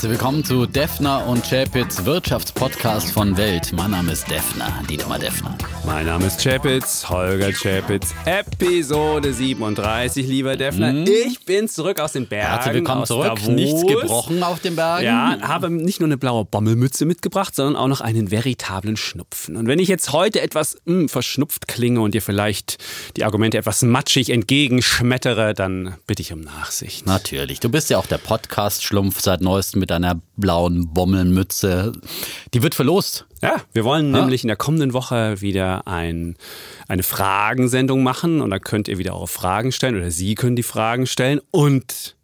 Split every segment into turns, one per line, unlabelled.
Herzlich willkommen zu Defner und Chapitz Wirtschaftspodcast von Welt. Mein Name ist Defner, Dietmar Defner.
Mein Name ist Chapitz, Holger Chapitz, Episode 37, lieber Defner. Mhm. Ich bin zurück aus den Bergen.
Herzlich willkommen zurück. Davos. Nichts gebrochen auf den Bergen.
Ja, habe nicht nur eine blaue Bommelmütze mitgebracht, sondern auch noch einen veritablen Schnupfen. Und wenn ich jetzt heute etwas mh, hm, verschnupft klinge und dir vielleicht die Argumente etwas matschig entgegenschmettere, dann bitte ich um Nachsicht.
Natürlich. Du bist ja auch der Podcast-Schlumpf seit neuestem mit einer blauen Bommelmütze. Die wird verlost.
Ja, wir wollen ja. nämlich in der kommenden Woche wieder ein, eine Fragensendung machen und da könnt ihr wieder eure Fragen stellen oder Sie können die Fragen stellen und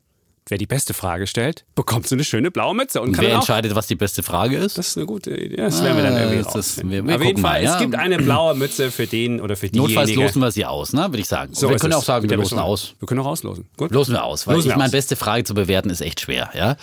wer die beste Frage stellt, bekommt so eine schöne blaue Mütze.
Und wer entscheidet, was die beste Frage ist?
Das ist eine gute Idee. Das werden wir dann ah, irgendwie raus. Auf jeden Fall, mal, ja? es gibt eine blaue Mütze für den oder für diejenige.
Notfalls losen wir sie aus, ne? würde ich sagen.
So wir können
auch sagen,
wir
losen aus.
Wir können auch auslosen.
Gut. Losen wir aus, weil losen ich meine, beste Frage zu bewerten ist echt schwer. ja,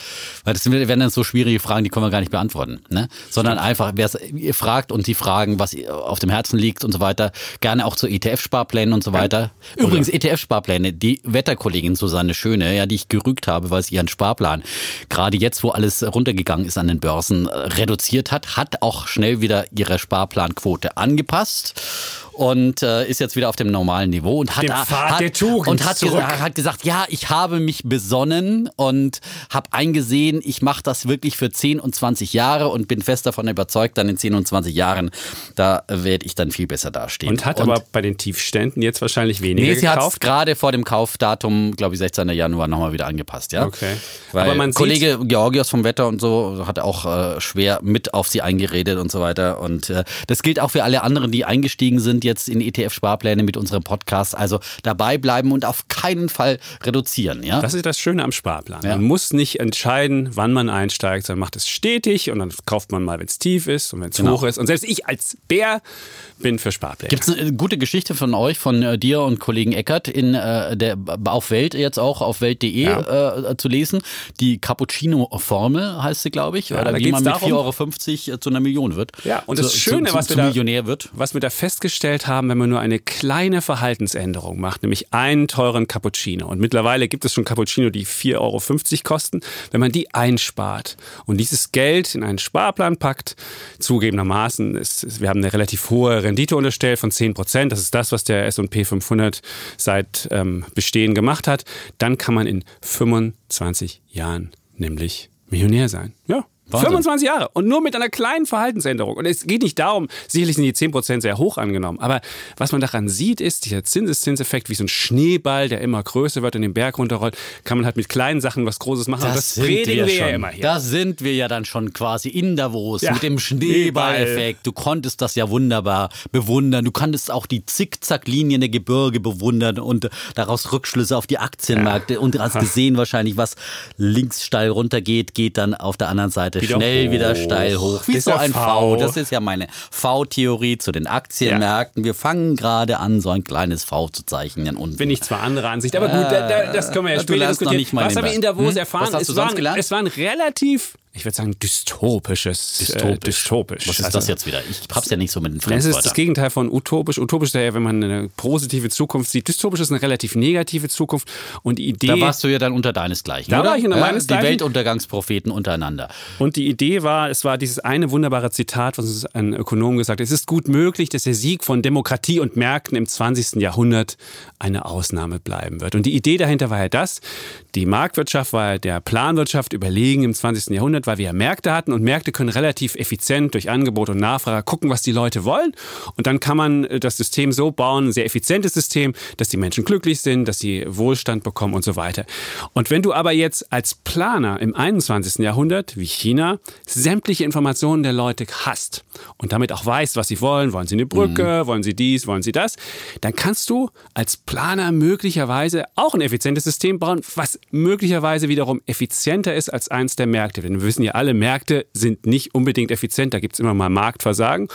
Weil das werden dann so schwierige Fragen, die können wir gar nicht beantworten. Ne? Sondern einfach, wer ihr fragt und die Fragen, was auf dem Herzen liegt und so weiter, gerne auch zu ETF-Sparplänen und so weiter. Ja. Übrigens, ETF-Sparpläne, die Wetterkollegin Susanne Schöne, ja, die ich gerügt habe, weil sie ihren Spar Sparplan gerade jetzt, wo alles runtergegangen ist an den Börsen, reduziert hat, hat auch schnell wieder ihre Sparplanquote angepasst und äh, ist jetzt wieder auf dem normalen Niveau und hat,
hat,
und hat, gesagt, hat gesagt, ja, ich habe mich besonnen und habe eingesehen, ich mache das wirklich für 10 und 20 Jahre und bin fest davon überzeugt, dann in 10 und 20 Jahren, da werde ich dann viel besser dastehen.
Und hat und, aber bei den Tiefständen jetzt wahrscheinlich weniger nee,
sie gekauft? gerade vor dem Kaufdatum, glaube ich, 16. Januar nochmal wieder angepasst, ja.
Okay.
Weil aber man Kollege Georgios vom Wetter und so hat auch äh, schwer mit auf sie eingeredet und so weiter und äh, das gilt auch für alle anderen, die eingestiegen sind jetzt in ETF-Sparpläne mit unserem Podcast. Also dabei bleiben und auf keinen Fall reduzieren. Ja?
Das ist das Schöne am Sparplan. Ja. Man muss nicht entscheiden, wann man einsteigt, sondern macht es stetig und dann kauft man mal, wenn es tief ist und wenn es genau. hoch ist. Und selbst ich als Bär bin für Sparpläne.
Gibt es eine gute Geschichte von euch, von äh, dir und Kollegen Eckert in äh, der auf Welt jetzt auch auf welt.de ja. äh, zu lesen? Die Cappuccino-Formel heißt sie, glaube ich, ja, oder wie man mit 4,50 Euro zu einer Million wird.
Ja, und das zu, Schöne, zu, was, wir da, wird. was wir da festgestellt haben, wenn man nur eine kleine Verhaltensänderung macht, nämlich einen teuren Cappuccino. Und mittlerweile gibt es schon Cappuccino, die 4,50 Euro kosten. Wenn man die einspart und dieses Geld in einen Sparplan packt, zugegebenermaßen, ist, wir haben eine relativ hohe Rendite unterstellt von 10 Prozent. Das ist das, was der S&P 500 seit ähm, Bestehen gemacht hat. Dann kann man in 25 Jahren nämlich Millionär sein. Ja, Wahnsinn. 25 Jahre und nur mit einer kleinen Verhaltensänderung. Und es geht nicht darum, sicherlich sind die 10% sehr hoch angenommen, aber was man daran sieht, ist dieser Zinseszinseffekt, wie so ein Schneeball, der immer größer wird und den Berg runterrollt, kann man halt mit kleinen Sachen was Großes machen.
Das, das predigen wir, wir ja immer hier. Da sind wir ja dann schon quasi in Davos ja. mit dem Schneeballeffekt. Du konntest das ja wunderbar bewundern. Du konntest auch die Zickzacklinien der Gebirge bewundern und daraus Rückschlüsse auf die Aktienmärkte ja. und hast gesehen wahrscheinlich, was links steil runtergeht, geht dann auf der anderen Seite wieder schnell hoch. wieder steil hoch. Wie so ein v. v. Das ist ja meine V-Theorie zu den Aktienmärkten. Ja. Wir fangen gerade an, so ein kleines V zu zeichnen. Und
Bin ich zwar anderer Ansicht, aber gut, da, das können wir ja später diskutieren. Was habe ich in Davos hm? erfahren?
Es, waren,
es waren relativ ich würde sagen, dystopisches.
Dystopisch. Äh, dystopisch. Was ist also, das jetzt wieder? Ich hab's ja nicht so mit den
Fremdwörtern. Es ist das Gegenteil von utopisch. Utopisch ist ja, wenn man eine positive Zukunft sieht. Dystopisch ist eine relativ negative Zukunft. Und die Idee.
Da warst du ja dann unter deinesgleichen.
Da
oder?
war ich unter ja, meinesgleichen.
Die Weltuntergangspropheten untereinander.
Und die Idee war, es war dieses eine wunderbare Zitat, was uns ein Ökonom gesagt hat. Es ist gut möglich, dass der Sieg von Demokratie und Märkten im 20. Jahrhundert eine Ausnahme bleiben wird. Und die Idee dahinter war ja das, die Marktwirtschaft war der Planwirtschaft überlegen im 20. Jahrhundert, weil wir ja Märkte hatten und Märkte können relativ effizient durch Angebot und Nachfrage gucken, was die Leute wollen. Und dann kann man äh, das System so bauen, ein sehr effizientes System, dass die Menschen glücklich sind, dass sie Wohlstand bekommen und so weiter. Und wenn du aber jetzt als Planer im 21. Jahrhundert, wie China, sämtliche Informationen der Leute hast und damit auch weißt, was sie wollen, wollen sie eine Brücke, mhm. wollen sie dies, wollen sie das, dann kannst du als Planer möglicherweise auch ein effizientes System bauen, was möglicherweise wiederum effizienter ist als eins der Märkte. Denn wir wissen ja alle, Märkte sind nicht unbedingt effizient, da gibt es immer mal Marktversagen.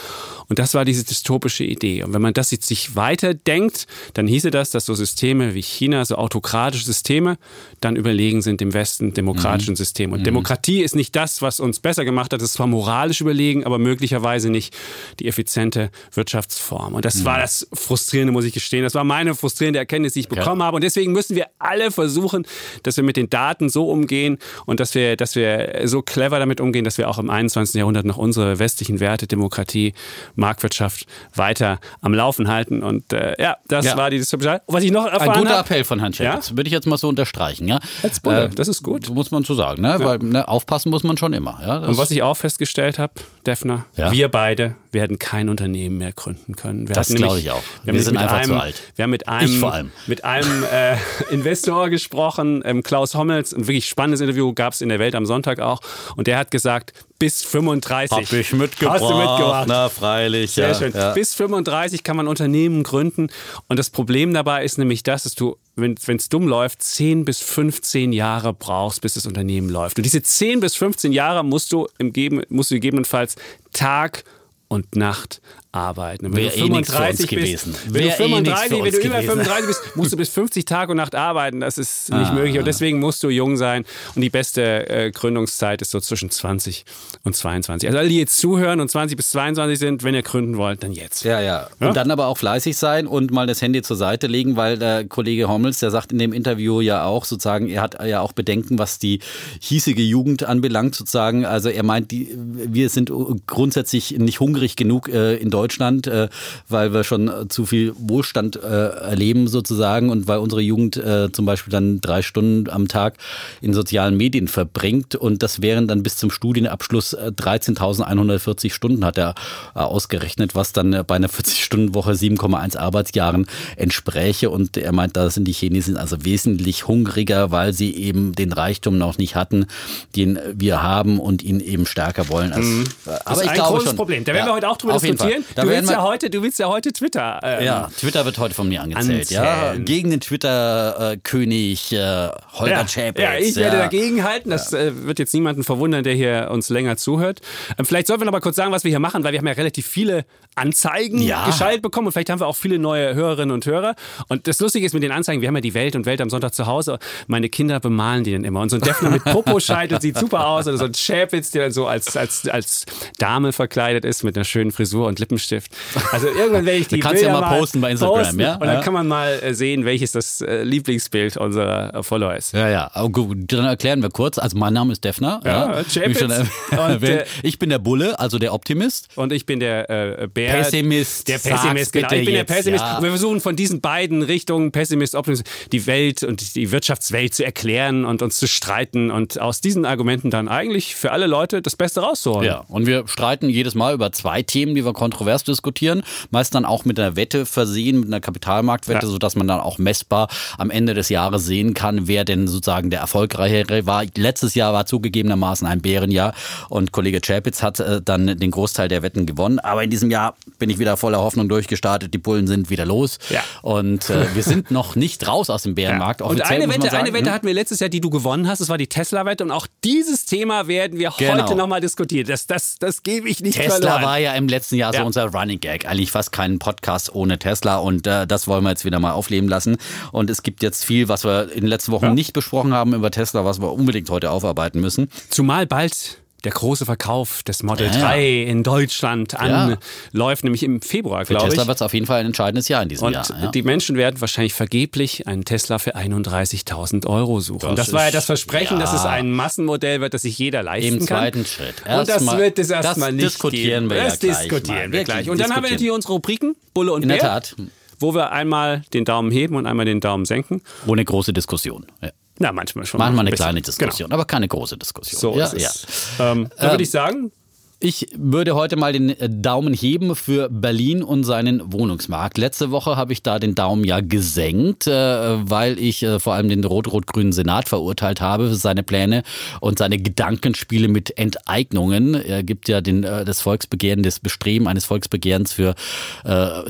Und das war diese dystopische Idee. Und wenn man das jetzt sich weiterdenkt, dann hieße das, dass so Systeme wie China, so autokratische Systeme, dann überlegen sind dem Westen demokratischen mhm. System. Und mhm. Demokratie ist nicht das, was uns besser gemacht hat. Es ist zwar moralisch überlegen, aber möglicherweise nicht die effiziente Wirtschaftsform. Und das mhm. war das Frustrierende, muss ich gestehen. Das war meine frustrierende Erkenntnis, die ich okay. bekommen habe. Und deswegen müssen wir alle versuchen, dass wir mit den Daten so umgehen und dass wir, dass wir so clever damit umgehen, dass wir auch im 21. Jahrhundert noch unsere westlichen Werte, Demokratie, Marktwirtschaft weiter am Laufen halten. Und äh, ja, das ja. war die Disruption.
Was ich noch erfahren Ein guter hab, Appell von Herrn Schäpitz, ja? würde ich jetzt mal so unterstreichen. Ja?
Als Bulle, äh, das ist gut.
Muss man so sagen, ne? Ja. weil ne, aufpassen muss man schon immer. Ja?
Und was ich auch festgestellt habe, Defner, wir beide werden kein Unternehmen mehr gründen können. Wir
das glaube ich auch. Wir, wir sind einfach
einem,
zu alt.
Wir haben mit einem,
ich vor allem.
Mit einem äh, Investor gesprochen, ähm, Klaus Hommels, ein wirklich spannendes Interview gab es in der Welt am Sonntag auch. Und der hat gesagt, bis 35.
Hab ich mitgebracht. Hast du mitgebracht? Na, freilich.
Sehr ja, schön. Ja. Bis 35 kann man Unternehmen gründen. Und das Problem dabei ist nämlich das, dass du, wenn es dumm läuft, 10 bis 15 Jahre brauchst, bis das Unternehmen läuft. Und diese 10 bis 15 Jahre musst du, im, musst du gegebenenfalls Tag und Nacht arbeiten.
Wäre eh nichts für uns gewesen.
Wenn du, 35, eh wenn du über 35 bist, musst du bis 50 Tag und Nacht arbeiten. Das ist nicht ah. möglich. Und deswegen musst du jung sein. Und die beste äh, Gründungszeit ist so zwischen 20 und 22. Also alle, die jetzt zuhören und 20 bis 22 sind, wenn ihr gründen wollt, dann jetzt.
Ja, ja. ja? Und dann aber auch fleißig sein und mal das Handy zur Seite legen, weil der Kollege Hommels, der sagt in dem Interview ja auch sozusagen, er hat ja auch Bedenken, was die hiesige Jugend anbelangt sozusagen. Also er meint, die, wir sind grundsätzlich nicht hungrig genug äh, in Deutschland Deutschland, äh, weil wir schon äh, zu viel Wohlstand äh, erleben sozusagen und weil unsere Jugend äh, zum Beispiel dann drei Stunden am Tag in sozialen Medien verbringt und das wären dann bis zum Studienabschluss 13.140 äh, Stunden, hat er äh, ausgerechnet, was dann bei einer 40-Stunden-Woche 7,1 Arbeitsjahren entspräche und er meint, da sind die Chinesen also wesentlich hungriger, weil sie eben den Reichtum noch nicht hatten, den wir haben und ihn eben stärker wollen. Als,
mhm. Aber ich ein glaube großes schon, Problem. Da werden ja, wir heute auch drüber diskutieren. Da du, willst ja heute, du willst ja heute Twitter.
Ähm, ja, Twitter wird heute von mir angezählt. Ja, gegen den Twitter-König äh, Holger ja.
Ja, ich werde dagegen halten. Das äh, wird jetzt niemanden verwundern, der hier uns länger zuhört. Ähm, vielleicht sollten wir noch mal kurz sagen, was wir hier machen, weil wir haben ja relativ viele Anzeigen ja. geschaltet bekommen und vielleicht haben wir auch viele neue Hörerinnen und Hörer. Und das Lustige ist mit den Anzeigen, wir haben ja die Welt und Welt am Sonntag zu Hause. Meine Kinder bemalen die dann immer. Und so ein Defner mit Popo-Scheitel sieht super aus. Oder so ein Chapitz, der dann so als, als, als Dame verkleidet ist mit einer schönen Frisur und Lippen Lippenstift. Also irgendwann werde ich die
kannst
Bilder
ja mal posten bei Instagram, posten, ja?
Und dann kann man mal äh, sehen, welches das äh, Lieblingsbild unserer äh, Follower ist.
Ja, ja. Gut, dann erklären wir kurz. Also mein Name ist Defner. Ja, ja. Und, äh, ich bin der Bulle, also der Optimist.
Und ich bin der äh, Bär.
Pessimist.
Der Pessimist, genau. Ich bin der Pessimist. Ja. Und wir versuchen von diesen beiden Richtungen, Pessimist, Optimist, die Welt und die Wirtschaftswelt zu erklären und uns zu streiten und aus diesen Argumenten dann eigentlich für alle Leute das Beste rauszuholen.
Ja, und wir streiten jedes Mal über zwei Themen, die wir kontrovers diskutieren meist dann auch mit einer Wette versehen, mit einer Kapitalmarktwette, ja. sodass man dann auch messbar am Ende des Jahres sehen kann, wer denn sozusagen der erfolgreichere war. Letztes Jahr war zugegebenermaßen ein Bärenjahr und Kollege Chapitz hat äh, dann den Großteil der Wetten gewonnen. Aber in diesem Jahr bin ich wieder voller Hoffnung durchgestartet. Die Bullen sind wieder los. Ja. Und äh, wir sind noch nicht raus aus dem Bärenmarkt.
Ja. Und eine Wette, eine Wette hm? hatten wir letztes Jahr, die du gewonnen hast. Das war die Tesla-Wette. Und auch dieses Thema werden wir genau. heute nochmal diskutieren. Das, das, das gebe ich nicht
Tesla
verloren.
war ja im letzten Jahr so unser Running Gag. Eigentlich fast keinen Podcast ohne Tesla und äh, das wollen wir jetzt wieder mal aufleben lassen. Und es gibt jetzt viel, was wir in den letzten Wochen ja. nicht besprochen haben über Tesla, was wir unbedingt heute aufarbeiten müssen.
Zumal bald der große Verkauf des Model ja. 3 in Deutschland anläuft, ja. nämlich im Februar, glaube ich.
Tesla wird es auf jeden Fall ein entscheidendes Jahr in diesem
und
Jahr.
Ja. Die Menschen werden wahrscheinlich vergeblich einen Tesla für 31.000 Euro suchen. Das, das war ja das Versprechen, dass es ein Massenmodell wird, das sich jeder leisten
Im
kann.
Im zweiten Schritt.
Erst und das mal, wird es erstmal nicht
diskutieren
geben.
Wir
das diskutieren wir gleich. Und dann haben wir natürlich unsere Rubriken, Bulle und
In
Bär.
der Tat.
Wo wir einmal den Daumen heben und einmal den Daumen senken.
Ohne große Diskussion.
Ja. Na, manchmal schon.
Manchmal eine kleine Diskussion, genau. aber keine große Diskussion.
So ja, ist es. Ja. Ähm, dann würde ich sagen,
ich würde heute mal den äh, Daumen heben für Berlin und seinen Wohnungsmarkt. Letzte Woche habe ich da den Daumen ja gesenkt, äh, weil ich äh, vor allem den rot-rot-grünen Senat verurteilt habe für seine Pläne und seine Gedankenspiele mit Enteignungen. Er gibt ja den, das Volksbegehren, das Bestreben eines Volksbegehrens für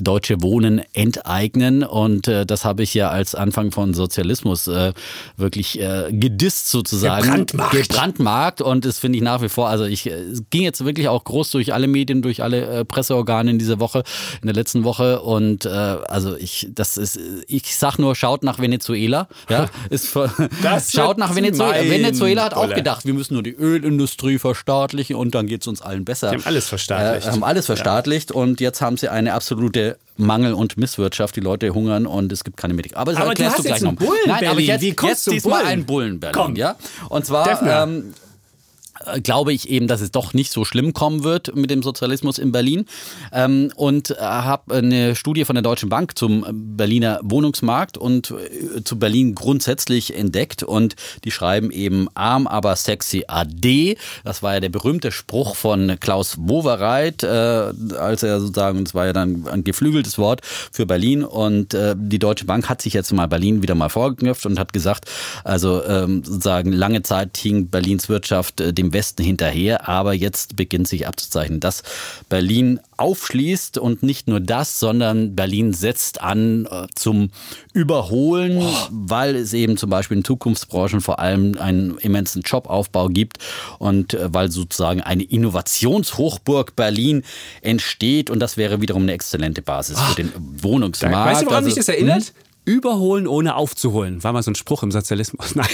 deutsche Wohnen enteignen. Und das habe ich ja als Anfang von Sozialismus wirklich gedisst sozusagen.
Gebrandmarkt.
Gebrandmarkt. Und das finde ich nach wie vor, also ich, ging jetzt wirklich wirklich auch groß durch alle Medien, durch alle äh, Presseorgane in dieser Woche, in der letzten Woche. Und äh, also ich, das ist, ich sag nur, schaut nach Venezuela. Ja, ist für, schaut nach Venezuela. Venezuela hat auch gedacht, wir müssen nur die Ölindustrie verstaatlichen und dann geht es uns allen besser.
Die haben alles verstaatlicht.
Äh, haben alles verstaatlicht ja. und jetzt haben sie eine absolute Mangel und Misswirtschaft. Die Leute hungern und es gibt keine Medikamente.
Aber das aber erklärst du, du gleich noch.
Bullen Nein, aber jetzt, Wie jetzt diesmal ein Bullen Berlin, Komm. ja. Und zwar ähm, äh, glaube ich eben, dass es doch nicht so schlimm kommen wird mit dem Sozialismus in Berlin. Ähm, und äh, habe eine Studie von der Deutschen Bank zum Berliner Wohnungsmarkt und äh, zu Berlin grundsätzlich entdeckt. Und die schreiben eben arm, aber sexy AD. Das war ja der berühmte Spruch von Klaus Wowereit, äh, als er sozusagen, das war ja dann ein geflügeltes Wort für Berlin. Und äh, die Deutsche Bank hat sich jetzt mal Berlin wieder mal vorgeknüpft und hat gesagt, also ähm, sozusagen lange Zeit hing Berlins Wirtschaft äh, dem Westen hinterher, aber jetzt beginnt sich abzuzeichnen, dass Berlin aufschließt und nicht nur das, sondern Berlin setzt an äh, zum Überholen, oh. weil es eben zum Beispiel in Zukunftsbranchen vor allem einen immensen Jobaufbau gibt und äh, weil sozusagen eine Innovationshochburg Berlin entsteht und das wäre wiederum eine exzellente Basis für den Wohnungsmarkt.
Weißt du, woran also, mich das erinnert? Hm? Überholen ohne aufzuholen. War mal so ein Spruch im Sozialismus. Nein.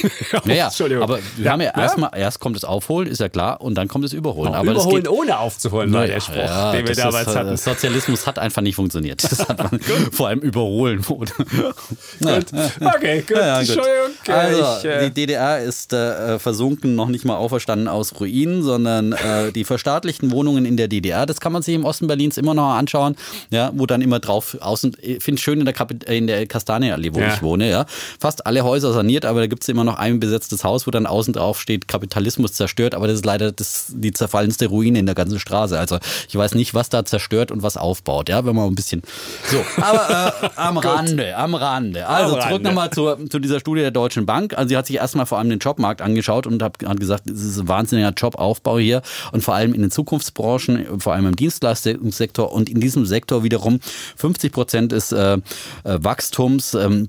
Naja, Entschuldigung. Aber wir ja, haben ja, ja? erstmal, erst kommt das Aufholen, ist ja klar, und dann kommt das Überholen. Oh,
aber Überholen geht, ohne aufzuholen war der Spruch, ja, den wir damals ist, hatten.
Sozialismus hat einfach nicht funktioniert. Das hat man vor allem Überholen wurde.
gut. Okay, gut. Ja, gut. Entschuldigung.
Also, ich, äh, die DDR ist äh, versunken, noch nicht mal auferstanden aus Ruinen, sondern äh, die verstaatlichten Wohnungen in der DDR, das kann man sich im Osten Berlins immer noch anschauen, ja, wo dann immer drauf außen, ich finde es schön in der, Kapit in der Kastanie Kastanienallee, wo ja. ich wohne, ja. Fast alle Häuser saniert, aber da gibt es immer noch ein besetztes Haus, wo dann außen drauf steht, Kapitalismus zerstört, aber das ist leider das, die zerfallenste Ruine in der ganzen Straße. Also ich weiß nicht, was da zerstört und was aufbaut, ja, wenn man ein bisschen. So, aber äh, am Rande, am Rande. Also am zurück nochmal zu, zu dieser Studie der Deutschen Bank. Also sie hat sich erstmal vor allem den Jobmarkt angeschaut und hat, hat gesagt, es ist ein wahnsinniger Jobaufbau hier und vor allem in den Zukunftsbranchen, vor allem im Dienstleistungssektor und in diesem Sektor wiederum 50 Prozent des äh, äh, Wachstums ähm,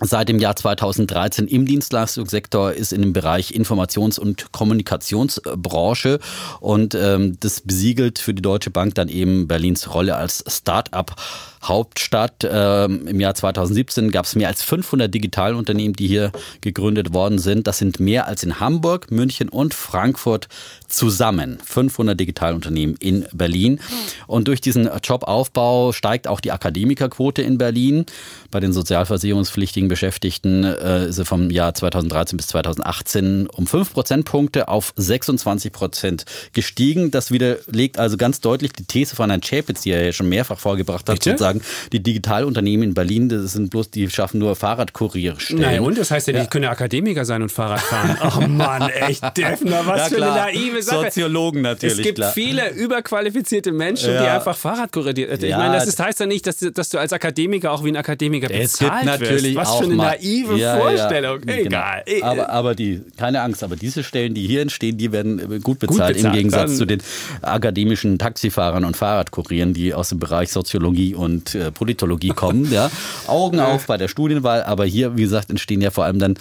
Seit dem Jahr 2013 im Dienstleistungssektor ist in dem Bereich Informations- und Kommunikationsbranche und ähm, das besiegelt für die Deutsche Bank dann eben Berlins Rolle als Start-up Hauptstadt. Ähm, Im Jahr 2017 gab es mehr als 500 Digitalunternehmen, die hier gegründet worden sind. Das sind mehr als in Hamburg, München und Frankfurt zusammen. 500 Digitalunternehmen in Berlin. Und durch diesen Jobaufbau steigt auch die Akademikerquote in Berlin. Bei den sozialversicherungspflichtigen Beschäftigten äh, ist vom Jahr 2013 bis 2018 um 5 Prozentpunkte auf 26 Prozent gestiegen. Das widerlegt also ganz deutlich die These von Herrn Schäpitz, die er ja schon mehrfach vorgebracht hat, sagen, die Digitalunternehmen in Berlin, das sind bloß, die schaffen nur Fahrradkurierstellen.
Nein, und das heißt ja, die können Akademiker sein und Fahrrad fahren. Ach Mann, echt, Defner, was ja, für eine naive Sache.
Soziologen natürlich.
Es gibt
klar.
viele überqualifizierte Menschen, ja. die einfach Fahrrad kurieren. Ich ja. meine, das ist, heißt ja nicht, dass, dass, du als Akademiker auch wie ein Akademiker bezahlt es
natürlich
wirst. Was
auch
für eine naive Vorstellung.
Genau. Egal. Genau. Aber, aber die, keine Angst, aber diese Stellen, die hier entstehen, die werden gut bezahlt, gut bezahlt. im Gegensatz zu den akademischen Taxifahrern und Fahrradkurieren, die aus dem Bereich Soziologie und äh, Politologie kommen. Ja. Augen auf bei der Studienwahl, aber hier, wie gesagt, entstehen ja vor allem dann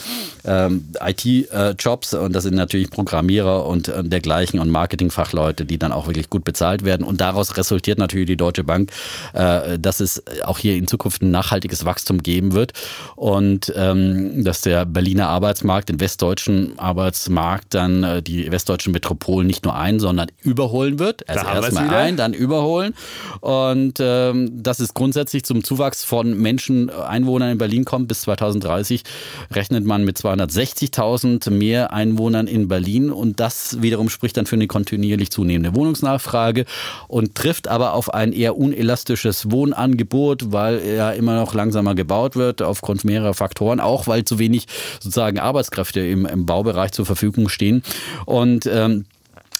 ähm, IT-Jobs und das sind natürlich Programmierer und äh, dergleichen und Marketingfachleute, die dann auch wirklich gut bezahlt werden. Und daraus resultiert natürlich die Deutsche Bank, äh, dass es auch hier in Zukunft ein nachhaltiges Wachstum geben wird und ähm, dass der Berliner Arbeitsmarkt, den westdeutschen Arbeitsmarkt, dann äh, die westdeutschen Metropolen nicht nur ein, sondern überholen wird. Also erstmal ein, dann überholen. Und ähm, das ist grundsätzlich zum Zuwachs von Menschen, äh, Einwohnern in Berlin kommt. Bis 2030 rechnet man mit 260.000 mehr Einwohnern in Berlin. Und das wiederum spricht dann für eine kontinuierlich zunehmende Wohnungsnachfrage und trifft aber auf ein eher unelastisches Wohnangebot, weil er immer noch langsamer gebaut wird, aufgrund mehrerer Faktoren, auch weil zu wenig sozusagen Arbeitskräfte im, im Baubereich zur Verfügung stehen. Und ähm,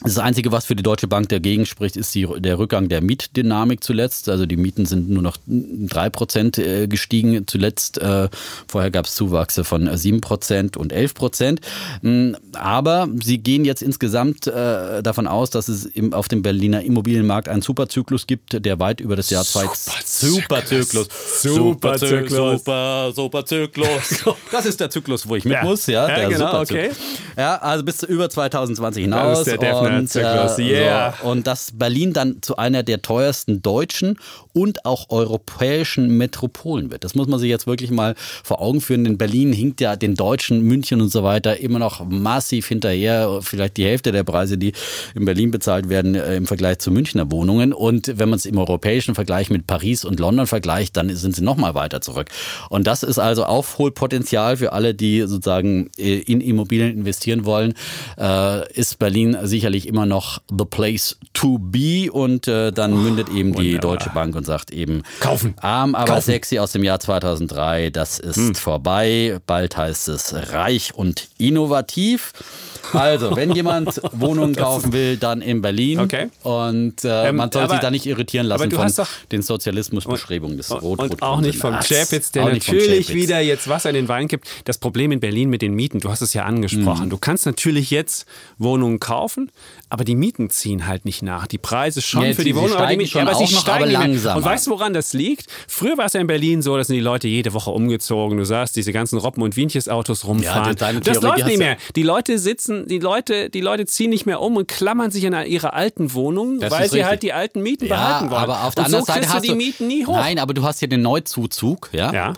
das Einzige, was für die Deutsche Bank dagegen spricht, ist die, der Rückgang der Mietdynamik zuletzt. Also die Mieten sind nur noch drei Prozent äh, gestiegen zuletzt. Äh, vorher gab es Zuwachse von sieben Prozent und elf Prozent. Mm, aber sie gehen jetzt insgesamt äh, davon aus, dass es auf dem Berliner Immobilienmarkt einen Superzyklus gibt, der weit über das Jahr zwei
Superzyklus.
Superzyklus. Super, Superzyklus. Das ist der Zyklus, wo ich mit ja. muss. Ja,
ja genau, okay.
Ja, also bis über 2020 hinaus.
Das ist der Standardzyklus,
äh,
yeah.
so, und dass Berlin dann zu einer der teuersten deutschen und auch europäischen Metropolen wird. Das muss man sich jetzt wirklich mal vor Augen führen, denn Berlin hinkt ja den Deutschen, München und so weiter immer noch massiv hinterher. Vielleicht die Hälfte der Preise, die in Berlin bezahlt werden äh, im Vergleich zu Münchner Wohnungen. Und wenn man es im europäischen Vergleich mit Paris und London vergleicht, dann sind sie noch mal weiter zurück. Und das ist also Aufholpotenzial für alle, die sozusagen äh, in Immobilien investieren wollen. Äh, ist Berlin sicherlich immer noch the place to be und äh, dann oh, mündet eben wunderbar. die Deutsche Bank und sagt eben
kaufen.
Arm, aber
kaufen.
sexy aus dem Jahr 2003. Das ist hm. vorbei. Bald heißt es reich und innovativ. Also, wenn jemand Wohnungen kaufen will, dann in Berlin.
Okay.
Und äh, ähm, man soll sich da nicht irritieren lassen von den Sozialismusbestrebungen des
Rot Und auch nicht vom Chapitz, der natürlich wieder jetzt Wasser in den Wein gibt. Das Problem in Berlin mit den Mieten, du hast es ja angesprochen. Mhm. Du kannst natürlich jetzt Wohnungen kaufen, aber die Mieten ziehen halt nicht nach. Die Preise schon ja, für die, die Wohnungen, aber, die Mieten, aber sie steigen langsam. Und weißt du, woran das liegt? Früher war es ja in Berlin so, dass sind die Leute jede Woche umgezogen. Du sagst, diese ganzen Robben- und Wienches-Autos rumfahren. Ja, das, das läuft nicht mehr. Die Leute sitzen die Leute, die Leute ziehen nicht mehr um und klammern sich an ihre alten Wohnungen, das weil sie halt die alten Mieten ja, behalten wollen.
Aber auf der und anderen so Seite hast du die Mieten nie hoch. Nein, aber du hast hier den Neuzuzug, ja?
ja.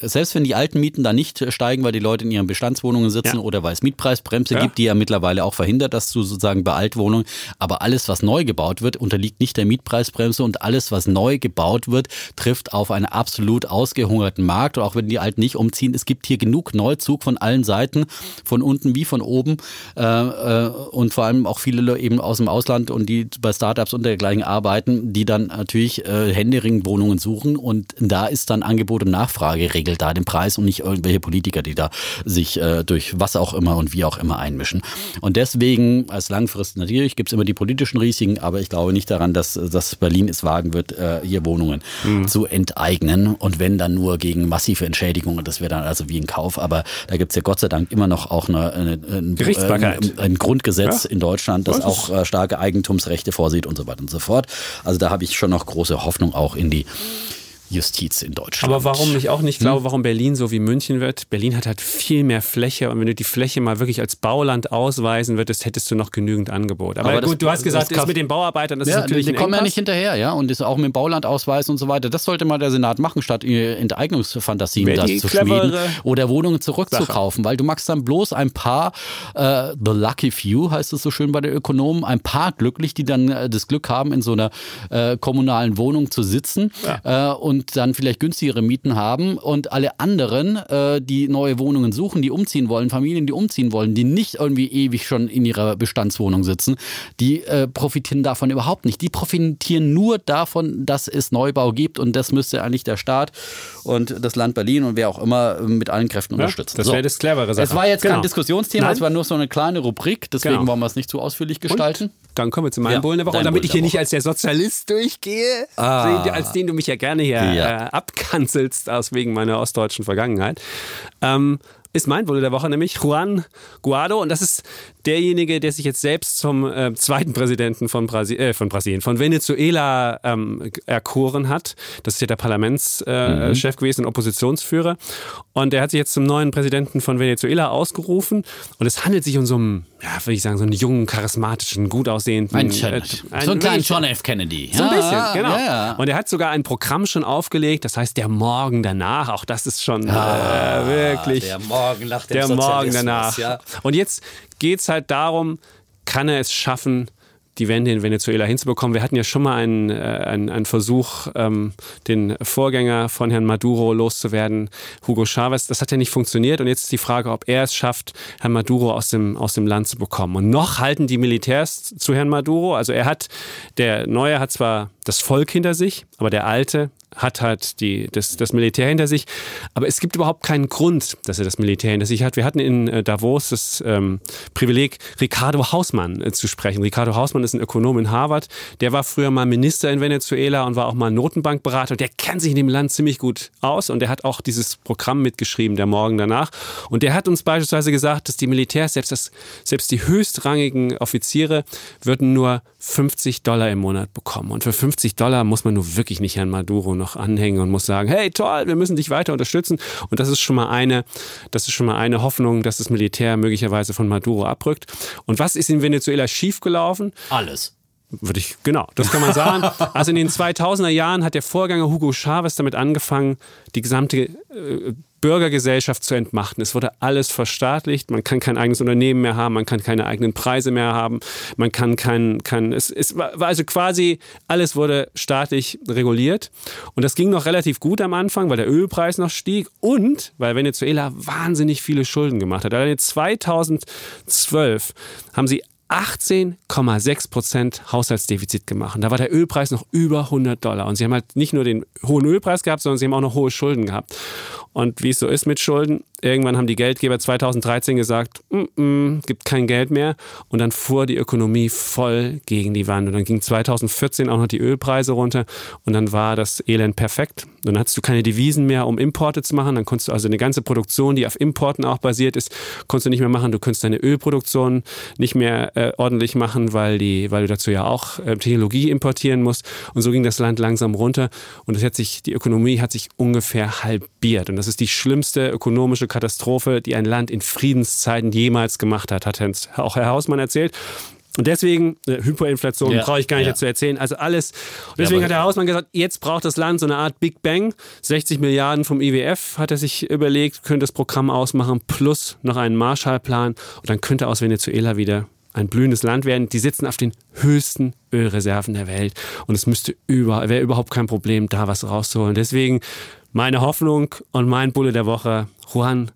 Selbst wenn die alten Mieten da nicht steigen, weil die Leute in ihren Bestandswohnungen sitzen ja. oder weil es Mietpreisbremse gibt, die ja mittlerweile auch verhindert, dass du sozusagen bei Altwohnungen, aber alles, was neu gebaut wird, unterliegt nicht der Mietpreisbremse und alles, was neu gebaut wird, trifft auf einen absolut ausgehungerten Markt. Und auch wenn die Alten nicht umziehen, es gibt hier genug Neuzug von allen Seiten, von unten wie von oben. Äh, äh, und vor allem auch viele eben aus dem Ausland und die bei Startups und dergleichen arbeiten, die dann natürlich äh, händeringend Wohnungen suchen und da ist dann Angebot und Nachfrage regelt da den Preis und nicht irgendwelche Politiker, die da sich äh, durch was auch immer und wie auch immer einmischen. Und deswegen als langfristig natürlich gibt es immer die politischen Risiken, aber ich glaube nicht daran, dass, dass Berlin es wagen wird, äh, hier Wohnungen mhm. zu enteignen und wenn dann nur gegen massive Entschädigungen, das wäre dann also wie ein Kauf, aber da gibt es ja Gott sei Dank immer noch auch eine, eine, eine
Gerichtsbarkeit.
Ein, ein Grundgesetz ja. in Deutschland, das auch äh, starke Eigentumsrechte vorsieht und so weiter und so fort. Also da habe ich schon noch große Hoffnung auch in die Justiz in Deutschland.
Aber warum ich auch nicht glaube, hm? warum Berlin so wie München wird? Berlin hat halt viel mehr Fläche und wenn du die Fläche mal wirklich als Bauland ausweisen würdest, hättest du noch genügend Angebot. Aber, Aber gut, das, du hast gesagt, das ist mit den Bauarbeitern, das
ja,
ist natürlich
Die kommen ja nicht hinterher, ja, und ist auch mit dem Baulandausweis und so weiter. Das sollte mal der Senat machen, statt Enteignungsfantasien das zu schmieden oder Wohnungen zurückzukaufen, weil du magst dann bloß ein paar, äh, the lucky few heißt es so schön bei den Ökonomen, ein paar glücklich, die dann äh, das Glück haben, in so einer äh, kommunalen Wohnung zu sitzen ja. Äh, und und dann vielleicht günstigere Mieten haben und alle anderen, äh, die neue Wohnungen suchen, die umziehen wollen, Familien, die umziehen wollen, die nicht irgendwie ewig schon in ihrer Bestandswohnung sitzen, die äh, profitieren davon überhaupt nicht. Die profitieren nur davon, dass es Neubau gibt und das müsste eigentlich der Staat und das Land Berlin und wer auch immer mit allen Kräften ja, unterstützen.
Das wäre das clevere Sache.
Es war jetzt genau. kein Diskussionsthema, Nein. es war nur so eine kleine Rubrik, deswegen genau. wollen wir es nicht zu ausführlich gestalten. Und
dann kommen wir zu meinem ja, Bullen der Woche. Und damit ich hier nicht als der Sozialist durchgehe, ah. als den du mich ja gerne hier ja. Äh, abkanzelst, aus wegen meiner ostdeutschen Vergangenheit, ähm, ist mein Bulle der Woche, nämlich Juan Guaido. Und das ist derjenige, der sich jetzt selbst zum äh, zweiten Präsidenten von, Brasi äh, von Brasilien, von Venezuela ähm, erkoren hat. Das ist ja der Parlamentschef äh, mhm. gewesen, Oppositionsführer. Und er hat sich jetzt zum neuen Präsidenten von Venezuela ausgerufen. Und es handelt sich um so einen, ja, würde ich sagen, so einen jungen, charismatischen, gut aussehenden.
Ein, äh, ein, so einen kleinen John F. Kennedy.
So ein bisschen, genau. Ja. Und er hat sogar ein Programm schon aufgelegt, das heißt der Morgen danach. Auch das ist schon ah, wirklich.
Der Morgen nach dem
Der Morgen danach. Und jetzt geht es halt darum, kann er es schaffen, die Wende in Venezuela hinzubekommen. Wir hatten ja schon mal einen, äh, einen, einen Versuch, ähm, den Vorgänger von Herrn Maduro loszuwerden, Hugo Chavez. Das hat ja nicht funktioniert. Und jetzt ist die Frage, ob er es schafft, Herrn Maduro aus dem, aus dem Land zu bekommen. Und noch halten die Militärs zu Herrn Maduro. Also er hat, der Neue hat zwar das Volk hinter sich, aber der Alte hat halt die, das, das Militär hinter sich. Aber es gibt überhaupt keinen Grund, dass er das Militär hinter sich hat. Wir hatten in äh, Davos das ähm, Privileg, Ricardo Hausmann äh, zu sprechen. Ricardo Hausmann ist ein Ökonom in Harvard. Der war früher mal Minister in Venezuela und war auch mal Notenbankberater. Der kennt sich in dem Land ziemlich gut aus und der hat auch dieses Programm mitgeschrieben, der Morgen danach. Und der hat uns beispielsweise gesagt, dass die Militärs, selbst, das, selbst die höchstrangigen Offiziere, würden nur 50 Dollar im Monat bekommen. Und für 50 50 Dollar muss man nur wirklich nicht Herrn Maduro noch anhängen und muss sagen, hey toll, wir müssen dich weiter unterstützen. Und das ist schon mal eine, das ist schon mal eine Hoffnung, dass das Militär möglicherweise von Maduro abrückt. Und was ist in Venezuela schiefgelaufen?
Alles.
Würde ich, genau, das kann man sagen. Also in den 2000er Jahren hat der Vorgänger Hugo Chavez damit angefangen, die gesamte äh, Bürgergesellschaft zu entmachten. Es wurde alles verstaatlicht. Man kann kein eigenes Unternehmen mehr haben. Man kann keine eigenen Preise mehr haben. Man kann kein, kein es, es war also quasi alles wurde staatlich reguliert. Und das ging noch relativ gut am Anfang, weil der Ölpreis noch stieg und weil Venezuela wahnsinnig viele Schulden gemacht hat. Allein 2012 haben sie 18,6 Prozent Haushaltsdefizit gemacht. Und da war der Ölpreis noch über 100 Dollar. Und sie haben halt nicht nur den hohen Ölpreis gehabt, sondern sie haben auch noch hohe Schulden gehabt. Und wie es so ist mit Schulden, irgendwann haben die Geldgeber 2013 gesagt, mm -mm, gibt kein Geld mehr. Und dann fuhr die Ökonomie voll gegen die Wand. Und dann ging 2014 auch noch die Ölpreise runter. Und dann war das Elend perfekt. Dann hattest du keine Devisen mehr, um Importe zu machen. Dann konntest du also eine ganze Produktion, die auf Importen auch basiert ist, konntest du nicht mehr machen. Du konntest deine Ölproduktion nicht mehr äh, ordentlich machen, weil, die, weil du dazu ja auch äh, Technologie importieren musst. Und so ging das Land langsam runter. Und das hat sich, die Ökonomie hat sich ungefähr halbiert. Und das ist die schlimmste ökonomische Katastrophe, die ein Land in Friedenszeiten jemals gemacht hat, hat auch Herr Hausmann erzählt. Und deswegen, äh, Hyperinflation ja, brauche ich gar nicht ja. dazu erzählen. Also alles. Und deswegen ja, hat der Hausmann gesagt, jetzt braucht das Land so eine Art Big Bang. 60 Milliarden vom IWF hat er sich überlegt, könnte das Programm ausmachen, plus noch einen Marshallplan. Und dann könnte aus Venezuela wieder ein blühendes Land werden. Die sitzen auf den höchsten Ölreserven der Welt. Und es müsste über, wäre überhaupt kein Problem, da was rauszuholen. Deswegen meine Hoffnung und mein Bulle der Woche, Juan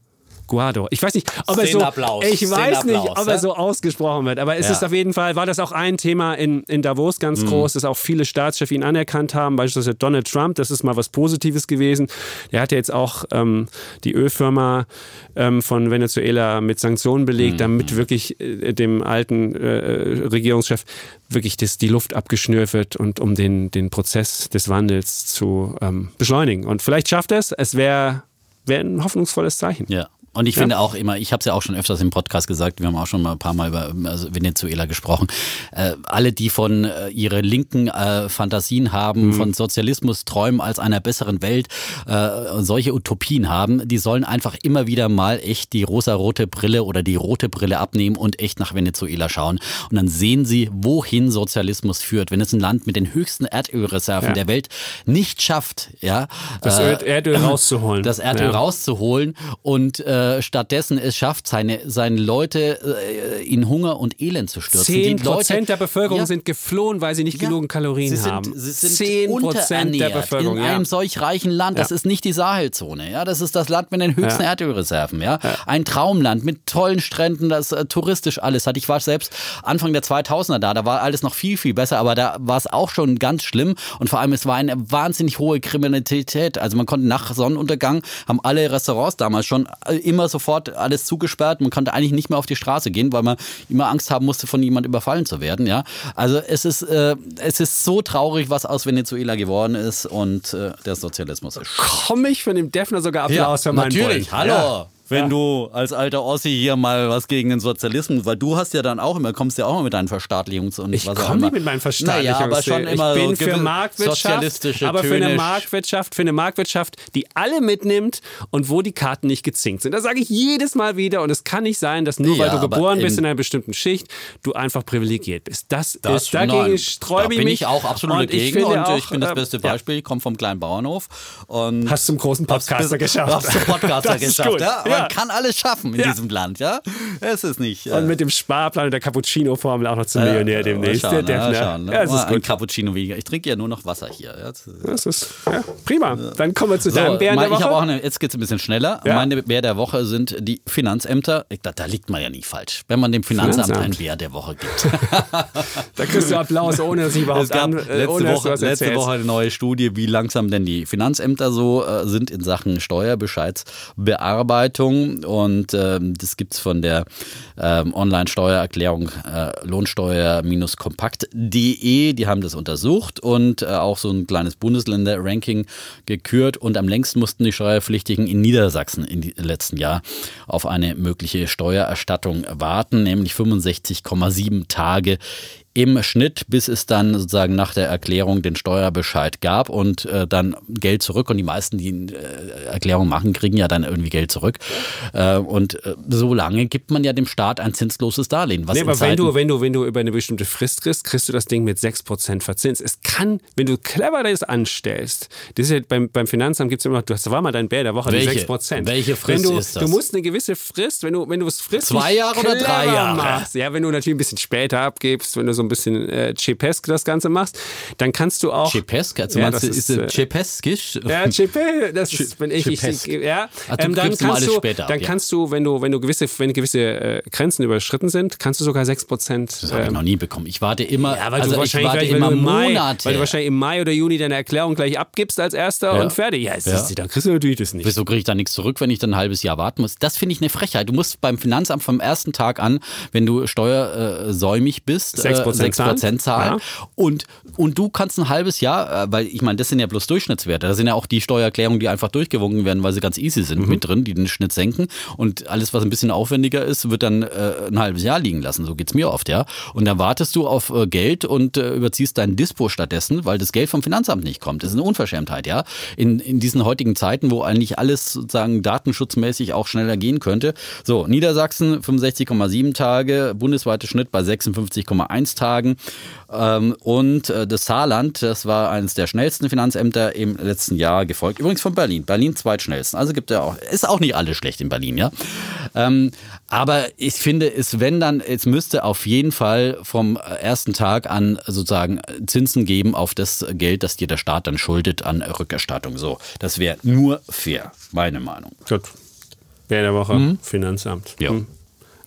Guado. Ich weiß nicht, ob er so, ich weiß nicht, ob er so ausgesprochen wird, aber es ja. ist auf jeden Fall, war das auch ein Thema in, in Davos ganz mhm. groß, dass auch viele Staatschefs ihn anerkannt haben, beispielsweise Donald Trump, das ist mal was Positives gewesen. Der hat ja jetzt auch ähm, die Ölfirma ähm, von Venezuela mit Sanktionen belegt, mhm. damit wirklich äh, dem alten äh, Regierungschef wirklich das, die Luft abgeschnürt wird und um den, den Prozess des Wandels zu ähm, beschleunigen. Und vielleicht schafft er es. Es wäre wär ein hoffnungsvolles Zeichen.
Ja. Und ich ja. finde auch immer, ich habe es ja auch schon öfters im Podcast gesagt, wir haben auch schon mal ein paar Mal über also Venezuela gesprochen. Äh, alle, die von äh, ihre linken äh, Fantasien haben, mhm. von Sozialismus träumen als einer besseren Welt, äh, solche Utopien haben, die sollen einfach immer wieder mal echt die rosa-rote Brille oder die rote Brille abnehmen und echt nach Venezuela schauen. Und dann sehen sie, wohin Sozialismus führt. Wenn es ein Land mit den höchsten Erdölreserven ja. der Welt nicht schafft, ja,
das äh, Erdöl rauszuholen.
Das Erdöl ja. rauszuholen und äh, äh, stattdessen es schafft, seine, seine Leute äh, in Hunger und Elend zu stürzen.
Zehn Prozent der Bevölkerung ja, sind geflohen, weil sie nicht ja, genug Kalorien
sie sind,
haben.
Sie sind Zehn Prozent der Bevölkerung in einem solch reichen Land. Das ist nicht die Sahelzone. Ja, das ist das Land mit den höchsten Erdölreserven. Ja, ein Traumland mit tollen Stränden, das äh, touristisch alles hat. Ich war selbst Anfang der 2000er da. Da war alles noch viel viel besser, aber da war es auch schon ganz schlimm und vor allem es war eine wahnsinnig hohe Kriminalität. Also man konnte nach Sonnenuntergang haben alle Restaurants damals schon immer immer sofort alles zugesperrt. Man konnte eigentlich nicht mehr auf die Straße gehen, weil man immer Angst haben musste, von jemand überfallen zu werden. Ja, also es ist äh, es ist so traurig, was aus Venezuela geworden ist und äh, der Sozialismus ist.
Komme ich von dem Defner sogar Applaus
ja, für meinen Natürlich, Boy. hallo. Ja wenn ja. du als alter Ossi hier mal was gegen den Sozialismus, weil du hast ja dann auch immer, kommst ja auch immer mit deinen Verstaatlichungs- und
ich was komme nicht mit meinen Verstaatlichungs- naja, aber schon immer Ich bin so für Marktwirtschaft, aber für eine Marktwirtschaft, für eine Marktwirtschaft, die alle mitnimmt und wo die Karten nicht gezinkt sind. Das sage ich jedes Mal wieder und es kann nicht sein, dass nur ja, weil du geboren bist in einer bestimmten Schicht, du einfach privilegiert bist. Das, das ist, dagegen nein, sträube ich
mich.
bin
ich auch absolut und dagegen und auch, ich bin das beste Beispiel, ich komme vom kleinen Bauernhof und
hast zum großen Podcaster geschafft.
Hast zum Podcaster geschafft, ja man kann alles schaffen in ja. diesem Land, ja? Es ist nicht.
Äh und mit dem Sparplan und der Cappuccino-Formel auch noch zum Millionär demnächst.
Schauen, der schauen, ne? ja, es ist gut. Ein Cappuccino weniger. Ich trinke ja nur noch Wasser hier.
Das ist prima. Dann kommen wir zu so, deinem Bären der Woche.
Ich auch eine, jetzt geht es ein bisschen schneller. Meine Bär der Woche sind die Finanzämter. Da, da, liegt man ja nicht falsch, wenn man dem Finanzamt, Finanzamt. einen Bär der Woche gibt.
da kriegst du Applaus, ohne dass ich überhaupt es gab an,
äh, letzte, ohne, Woche, letzte Woche eine neue Studie, wie langsam denn die Finanzämter so äh, sind in Sachen Steuerbescheidsbearbeitung. Und äh, das gibt es von der ähm, Online-Steuererklärung äh, lohnsteuer-kompakt.de. Die haben das untersucht und äh, auch so ein kleines Bundesländer-Ranking gekürt. Und am längsten mussten die Steuerpflichtigen in Niedersachsen im letzten Jahr auf eine mögliche Steuererstattung warten, nämlich 65,7 Tage im Schnitt, bis es dann sozusagen nach der Erklärung den Steuerbescheid gab und äh, dann Geld zurück. Und die meisten, die äh, Erklärung machen, kriegen ja dann irgendwie Geld zurück. Äh, und äh, so lange gibt man ja dem Staat ein zinsloses Darlehen.
Was nee, aber wenn du, wenn, du, wenn du über eine bestimmte Frist kriegst, kriegst du das Ding mit 6% verzinst. Es kann, wenn du clever das anstellst, das ist ja beim, beim Finanzamt gibt es immer noch, das war mal dein Bär der Woche,
welche,
die 6%.
Welche Frist
du,
ist das?
Du musst eine gewisse Frist, wenn du, wenn du es Frist
Zwei Jahre oder drei Jahre?
Machst, ja, wenn du natürlich ein bisschen später abgibst, wenn du so ein bisschen äh, Chepesk das Ganze machst, dann kannst du auch.
Chepesk? Also ja, meinst du, ist, ist äh, Chepeskisch?
Ja, Chepe, das ist, wenn ich, ich, ja.
Ach, ähm, dann kannst du,
dann ab, kannst du, wenn du, wenn du gewisse, wenn gewisse äh, Grenzen überschritten sind, kannst du sogar 6%.
Das habe ich ähm, noch nie bekommen. Ich warte immer,
ja, weil also
du
ich warte immer Monate. Weil du wahrscheinlich im Mai oder Juni deine Erklärung gleich abgibst als erster ja. und fertig. Ja, ja. Ist, dann kriegst du natürlich das nicht.
Wieso kriege ich da nichts zurück, wenn ich dann ein halbes Jahr warten muss? Das finde ich eine Frechheit. Du musst beim Finanzamt vom ersten Tag an, wenn du steuersäumig bist, 6%, äh, 6% zahlen. Ja. Und, und du kannst ein halbes Jahr, äh, weil ich meine, das sind ja bloß Durchschnittswerte. Da sind ja auch die Steuererklärungen, die einfach durchgewunken werden, weil sie ganz easy sind mhm. mit drin, die den Schnitt senken. Und alles, was ein bisschen aufwendiger ist, wird dann äh, ein halbes Jahr liegen lassen. So geht es mir oft, ja. Und dann wartest du auf äh, Geld und äh, überziehst dein Dispo stattdessen, weil das Geld vom Finanzamt nicht kommt. Das ist eine Unverschämtheit, ja. In, in diesen heutigen Zeiten, wo eigentlich alles sozusagen datenschutzmäßig auch schneller gehen könnte. So, Niedersachsen 65,7 Tage, bundesweiter Schnitt bei 56,1 Tagen. Ähm, und äh, das Saarland, das war eines der schnellsten Finanzämter im letzten Jahr, gefolgt übrigens von Berlin. Berlin zweitschnellsten. Also gibt ja auch, ist auch nicht alles schlecht in Berlin, ja. Ähm, aber ich finde, es, wenn dann, es müsste auf jeden Fall vom ersten Tag an sozusagen Zinsen geben auf das Geld, das dir der Staat dann schuldet an Rückerstattung. So, das wäre nur fair, meine Meinung.
Gut. Wer der Woche, mhm. Finanzamt.
Ja.
Mhm.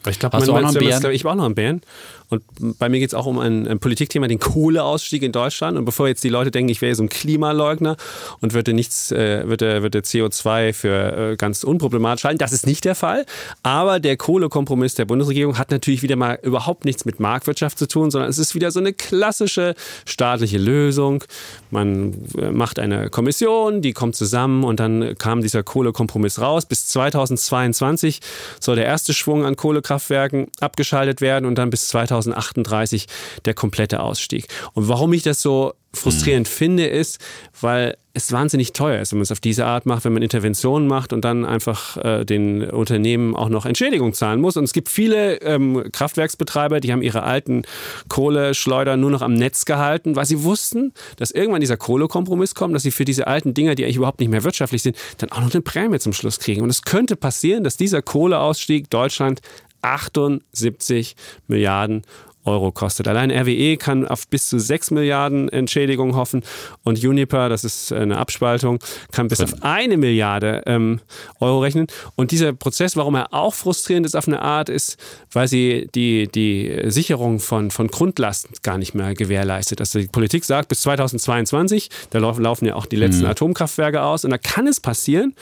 Ich glaube, ich war auch noch in Bern. Und bei mir geht es auch um ein, ein, Politikthema, den Kohleausstieg in Deutschland. Und bevor jetzt die Leute denken, ich wäre so ein Klimaleugner und würde nichts, äh, würde, würde CO2 für äh, ganz unproblematisch halten, das ist nicht der Fall. Aber der Kohlekompromiss der Bundesregierung hat natürlich wieder mal überhaupt nichts mit Marktwirtschaft zu tun, sondern es ist wieder so eine klassische staatliche Lösung. Man äh, macht eine Kommission, die kommt zusammen und dann kam dieser Kohlekompromiss raus. Bis 2022 soll der erste Schwung an Kohlekraftwerken abgeschaltet werden und dann bis 2022 2038 der komplette Ausstieg. Und warum ich das so frustrierend mhm. finde, ist, weil es wahnsinnig teuer ist, wenn man es auf diese Art macht, wenn man Interventionen macht und dann einfach äh, den Unternehmen auch noch Entschädigung zahlen muss. Und es gibt viele ähm, Kraftwerksbetreiber, die haben ihre alten Kohleschleuder nur noch am Netz gehalten, weil sie wussten, dass irgendwann dieser Kohlekompromiss kommt, dass sie für diese alten Dinger, die eigentlich überhaupt nicht mehr wirtschaftlich sind, dann auch noch eine Prämie zum Schluss kriegen. Und es könnte passieren, dass dieser Kohleausstieg Deutschland 78 Milliarden Euro kostet. Allein RWE kann auf bis zu 6 Milliarden Entschädigung hoffen und Uniper, das ist eine Abspaltung, kann bis auf eine Milliarde ähm, Euro rechnen. Und dieser Prozess, warum er auch frustrierend ist auf eine Art, ist, weil sie die, die Sicherung von, von Grundlasten gar nicht mehr gewährleistet. Also die Politik sagt, bis 2022, da laufen ja auch die letzten mhm. Atomkraftwerke aus und da kann es passieren,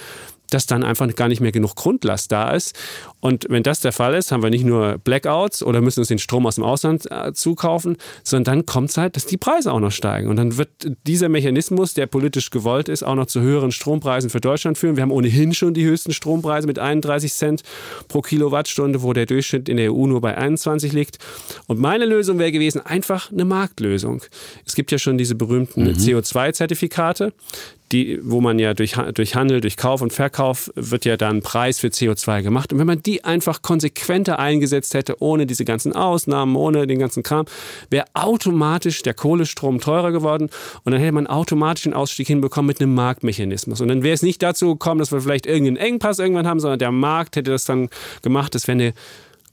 dass dann einfach gar nicht mehr genug Grundlast da ist. Und wenn das der Fall ist, haben wir nicht nur Blackouts oder müssen uns den Strom aus dem Ausland äh, zukaufen, sondern dann kommt es halt, dass die Preise auch noch steigen. Und dann wird dieser Mechanismus, der politisch gewollt ist, auch noch zu höheren Strompreisen für Deutschland führen. Wir haben ohnehin schon die höchsten Strompreise mit 31 Cent pro Kilowattstunde, wo der Durchschnitt in der EU nur bei 21 liegt. Und meine Lösung wäre gewesen, einfach eine Marktlösung. Es gibt ja schon diese berühmten mhm. CO2-Zertifikate die, wo man ja durch, durch Handel, durch Kauf und Verkauf wird ja dann Preis für CO2 gemacht. Und wenn man die einfach konsequenter eingesetzt hätte, ohne diese ganzen Ausnahmen, ohne den ganzen Kram, wäre automatisch der Kohlestrom teurer geworden und dann hätte man automatisch den Ausstieg hinbekommen mit einem Marktmechanismus. Und dann wäre es nicht dazu gekommen, dass wir vielleicht irgendeinen Engpass irgendwann haben, sondern der Markt hätte das dann gemacht. Das wäre eine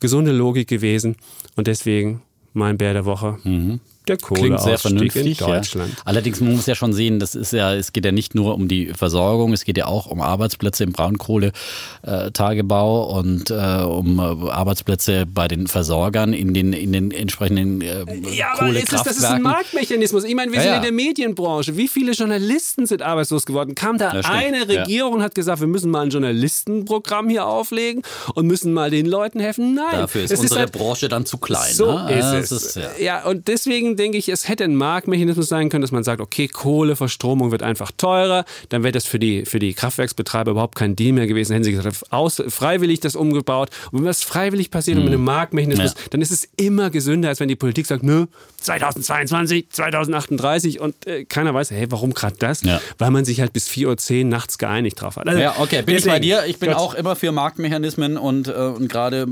gesunde Logik gewesen. Und deswegen mein Bär der Woche. Mhm der
Klingt sehr vernünftig,
in Deutschland. Ja.
Allerdings man muss ja schon sehen, das ist ja, es geht ja nicht nur um die Versorgung, es geht ja auch um Arbeitsplätze im Braunkohletagebau und äh, um äh, Arbeitsplätze bei den Versorgern in den, in den entsprechenden äh, ja, aber ist das,
das ist ein Marktmechanismus. Ich meine, wir ja, sind ja. in der Medienbranche. Wie viele Journalisten sind arbeitslos geworden? Kam da eine Regierung und hat gesagt, wir müssen mal ein Journalistenprogramm hier auflegen und müssen mal den Leuten helfen? Nein.
Dafür ist
das
unsere ist halt, Branche dann zu klein.
So ne? ist es. Ist, ja. und deswegen deswegen denke ich, es hätte ein Marktmechanismus sein können, dass man sagt, okay, Kohleverstromung wird einfach teurer, dann wäre das für die, für die Kraftwerksbetreiber überhaupt kein Deal mehr gewesen. Hätten sie gesagt, aus, freiwillig das umgebaut. Und wenn das freiwillig passiert und mit einem Marktmechanismus, ja. dann ist es immer gesünder, als wenn die Politik sagt, nö, 2022, 2038 und äh, keiner weiß, hey, warum gerade das? Ja. Weil man sich halt bis 4.10 Uhr nachts geeinigt drauf hat.
Also, ja, okay, bin deswegen, ich bei dir. Ich bin Gott. auch immer für Marktmechanismen und, äh, und gerade äh, in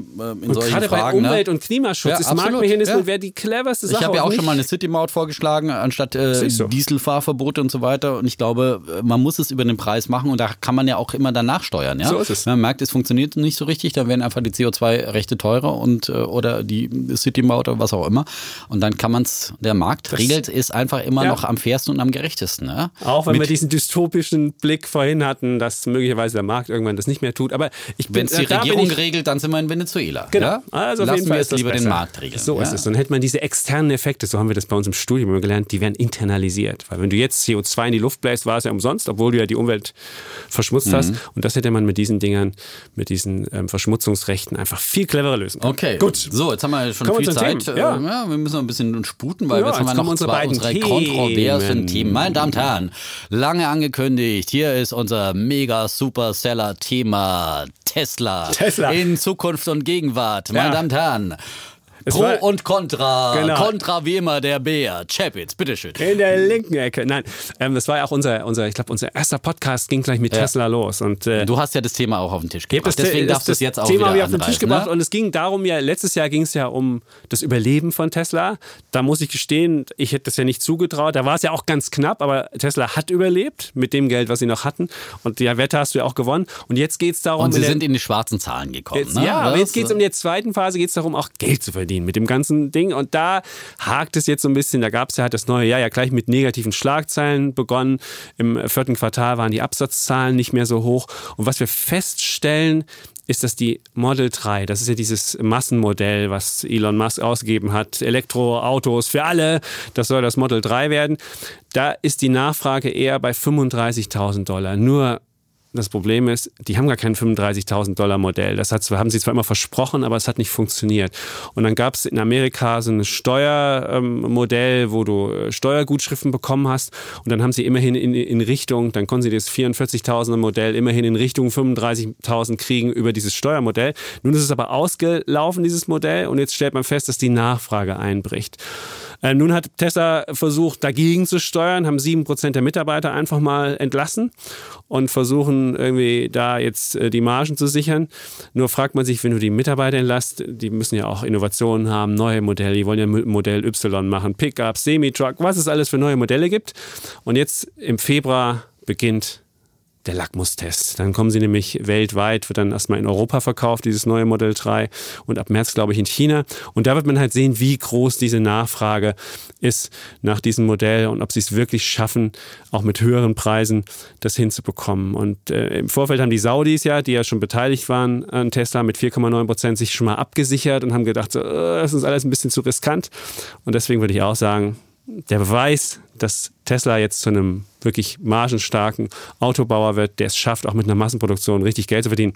und solchen gerade Fragen.
Bei ne? Umwelt- ne? und Klimaschutz ja, ist Marktmechanismen ja. wäre die cleverste Sache.
Ich habe ja auch schon mal eine City-Maut vorgeschlagen, anstatt äh, so. Dieselfahrverbote und so weiter. Und ich glaube, äh, man muss es über den Preis machen und da kann man ja auch immer danach steuern. Ja?
So ist es.
Man merkt, es funktioniert nicht so richtig, dann werden einfach die CO2-Rechte teurer und äh, oder die City-Maut oder was auch immer. Und dann kann man es, der Markt das, regelt, ist einfach immer ja. noch am fairsten und am gerechtesten. Ja?
Auch wenn Mit, wir diesen dystopischen Blick vorhin hatten, dass möglicherweise der Markt irgendwann das nicht mehr tut. Aber
wenn es die äh, Regierung ich, regelt, dann sind wir in Venezuela.
Genau. Ja?
Also auf Lassen jeden Fall wir es lieber besser. den Markt regeln.
So ist es. Dann hätte man diese externen Effekte, so haben wir das bei uns im Studium gelernt, die werden internalisiert. Weil wenn du jetzt CO2 in die Luft bläst, war es ja umsonst, obwohl du ja die Umwelt verschmutzt mhm. hast. Und das hätte man mit diesen Dingern, mit diesen ähm, Verschmutzungsrechten einfach viel cleverer lösen können.
Okay, gut. So, jetzt haben wir schon Kommen viel Zeit. Ja. Äh, ja. wir müssen noch ein bisschen sputen, weil ja, jetzt haben wir noch
unsere, zwei, unsere
kontroversen Themen. Meine Damen und Herren, lange angekündigt, hier ist unser mega super Seller Thema Tesla.
Tesla.
In Zukunft und Gegenwart. Meine Damen und Herren, Pro war, und Contra. Genau. Contra wie immer der Bär. Chapitz, bitteschön.
In der linken Ecke. Nein, ähm, das war ja auch unser, unser ich glaube, unser erster Podcast ging gleich mit ja. Tesla los. Und,
äh, du hast ja das Thema auch auf den Tisch gebracht. Deswegen darfst du es jetzt auch Thema wieder
ich auf den Tisch gebracht. Ne? Und es ging darum ja, letztes Jahr ging es ja um das Überleben von Tesla. Da muss ich gestehen, ich hätte das ja nicht zugetraut. Da war es ja auch ganz knapp, aber Tesla hat überlebt mit dem Geld, was sie noch hatten. Und die Wette hast du ja auch gewonnen. Und jetzt geht es darum.
Und sie sind in die schwarzen Zahlen gekommen.
Jetzt, ne? Ja, aber jetzt geht es um die zweite Phase, geht es darum, auch Geld zu verdienen verdienen mit dem ganzen Ding. Und da hakt es jetzt so ein bisschen. Da gab es ja halt das neue Jahr ja gleich mit negativen Schlagzeilen begonnen. Im vierten Quartal waren die Absatzzahlen nicht mehr so hoch. Und was wir feststellen, ist das die Model 3. Das ist ja dieses Massenmodell, was Elon Musk ausgegeben hat. Elektroautos für alle. Das soll das Model 3 werden. Da ist die Nachfrage eher bei 35.000 Dollar. Nur das Problem ist, die haben gar kein 35.000 Dollar Modell. Das hat, haben sie zwar immer versprochen, aber es hat nicht funktioniert. Und dann gab es in Amerika so ein Steuermodell, ähm, wo du äh, Steuergutschriften bekommen hast. Und dann haben sie immerhin in, in Richtung, dann konnten sie das 44.000er Modell immerhin in Richtung 35.000 kriegen über dieses Steuermodell. Nun ist es aber ausgelaufen, dieses Modell. Und jetzt stellt man fest, dass die Nachfrage einbricht. Äh, nun hat Tesla versucht, dagegen zu steuern, haben sieben Prozent der Mitarbeiter einfach mal entlassen und versuchen irgendwie da jetzt äh, die Margen zu sichern. Nur fragt man sich, wenn du die Mitarbeiter entlässt, die müssen ja auch Innovationen haben, neue Modelle, die wollen ja Modell Y machen, Pickup, Semi-Truck, was es alles für neue Modelle gibt. Und jetzt im Februar beginnt der Lackmustest. Dann kommen sie nämlich weltweit, wird dann erstmal in Europa verkauft, dieses neue Modell 3 und ab März, glaube ich, in China. Und da wird man halt sehen, wie groß diese Nachfrage ist nach diesem Modell und ob sie es wirklich schaffen, auch mit höheren Preisen das hinzubekommen. Und äh, im Vorfeld haben die Saudis ja, die ja schon beteiligt waren an Tesla mit 4,9 Prozent, sich schon mal abgesichert und haben gedacht, so, äh, das ist alles ein bisschen zu riskant. Und deswegen würde ich auch sagen, der Beweis, dass Tesla jetzt zu einem wirklich margenstarken Autobauer wird, der es schafft, auch mit einer Massenproduktion richtig Geld zu verdienen,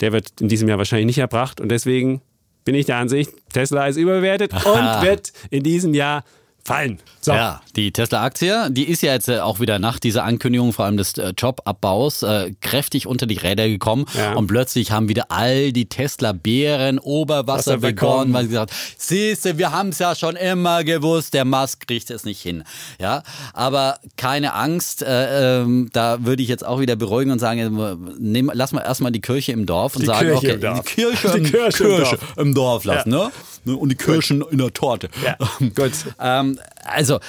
der wird in diesem Jahr wahrscheinlich nicht erbracht. Und deswegen bin ich der Ansicht, Tesla ist überbewertet und wird in diesem Jahr fallen.
So. Ja, die Tesla-Aktie, die ist ja jetzt äh, auch wieder nach dieser Ankündigung, vor allem des äh, Jobabbaus, äh, kräftig unter die Räder gekommen. Ja. Und plötzlich haben wieder all die Tesla-Bären Oberwasser begonnen, weil sie gesagt siehste, wir haben es ja schon immer gewusst, der Musk kriegt es nicht hin. Ja, aber keine Angst, äh, ähm, da würde ich jetzt auch wieder beruhigen und sagen, äh, nehm, lass mal erstmal die Kirche im Dorf und
die
sagen,
Kirche
okay, die Kirche, die Kirche, im, Kirche im, Dorf. lassen, ja. ne? Und die Kirchen in der Torte.
Ja, gut.
ähm, also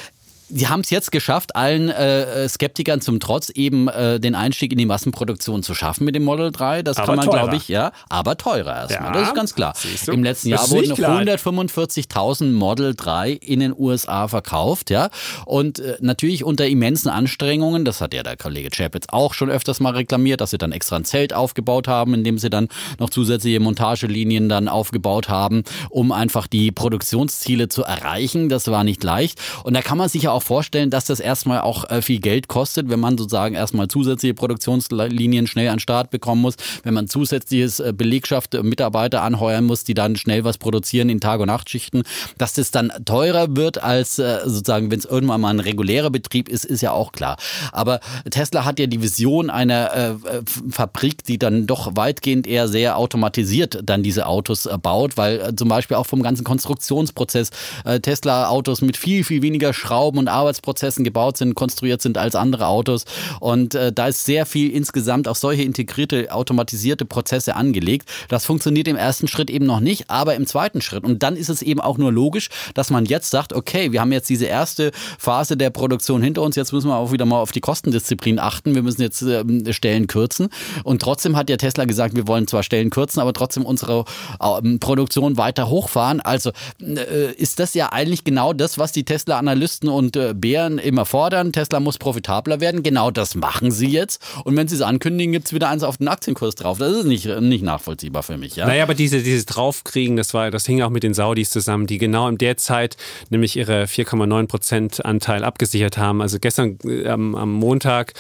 Sie haben es jetzt geschafft, allen äh, Skeptikern zum Trotz eben äh, den Einstieg in die Massenproduktion zu schaffen mit dem Model 3. Das aber kann man, glaube ich, ja, aber teurer erstmal. Ja, das ist ganz klar. Im letzten Jahr wurden 145.000 Model 3 in den USA verkauft, ja. Und äh, natürlich unter immensen Anstrengungen, das hat ja der Kollege Chapitz auch schon öfters mal reklamiert, dass sie dann extra ein Zelt aufgebaut haben, in dem sie dann noch zusätzliche Montagelinien dann aufgebaut haben, um einfach die Produktionsziele zu erreichen. Das war nicht leicht. Und da kann man sich ja auch vorstellen, dass das erstmal auch äh, viel Geld kostet, wenn man sozusagen erstmal zusätzliche Produktionslinien schnell an den Start bekommen muss, wenn man zusätzliches äh, Belegschaft, äh, Mitarbeiter anheuern muss, die dann schnell was produzieren in Tag- und Nachtschichten, dass das dann teurer wird als sozusagen, wenn es irgendwann mal ein regulärer Betrieb ist, ist ja auch klar. Aber Tesla hat ja die Vision einer Fabrik, die dann doch weitgehend eher sehr automatisiert dann diese Autos baut, weil zum Beispiel auch vom ganzen Konstruktionsprozess äh, Tesla-Autos mit viel, viel weniger Schrauben und Arbeitsprozessen gebaut sind, konstruiert sind als andere Autos. Und äh, da ist sehr viel insgesamt auf solche integrierte, automatisierte Prozesse angelegt. Das funktioniert im ersten Schritt eben noch nicht, aber im zweiten Schritt. Und dann ist es eben auch nur logisch, dass man jetzt sagt, okay, wir haben jetzt diese erste Phase der Produktion hinter uns, jetzt müssen wir auch wieder mal auf die Kostendisziplin achten, wir müssen jetzt äh, Stellen kürzen. Und trotzdem hat ja Tesla gesagt, wir wollen zwar Stellen kürzen, aber trotzdem unsere äh, Produktion weiter hochfahren. Also äh, ist das ja eigentlich genau das, was die Tesla-Analysten und Bären immer fordern. Tesla muss profitabler werden. Genau das machen sie jetzt. Und wenn sie es ankündigen, gibt es wieder eins auf den Aktienkurs drauf. Das ist nicht, nicht nachvollziehbar für mich. Ja?
Naja, aber diese, dieses Draufkriegen, das, war, das hing auch mit den Saudis zusammen, die genau in der Zeit nämlich ihre 4,9 Prozent Anteil abgesichert haben. Also gestern äh, am, Montag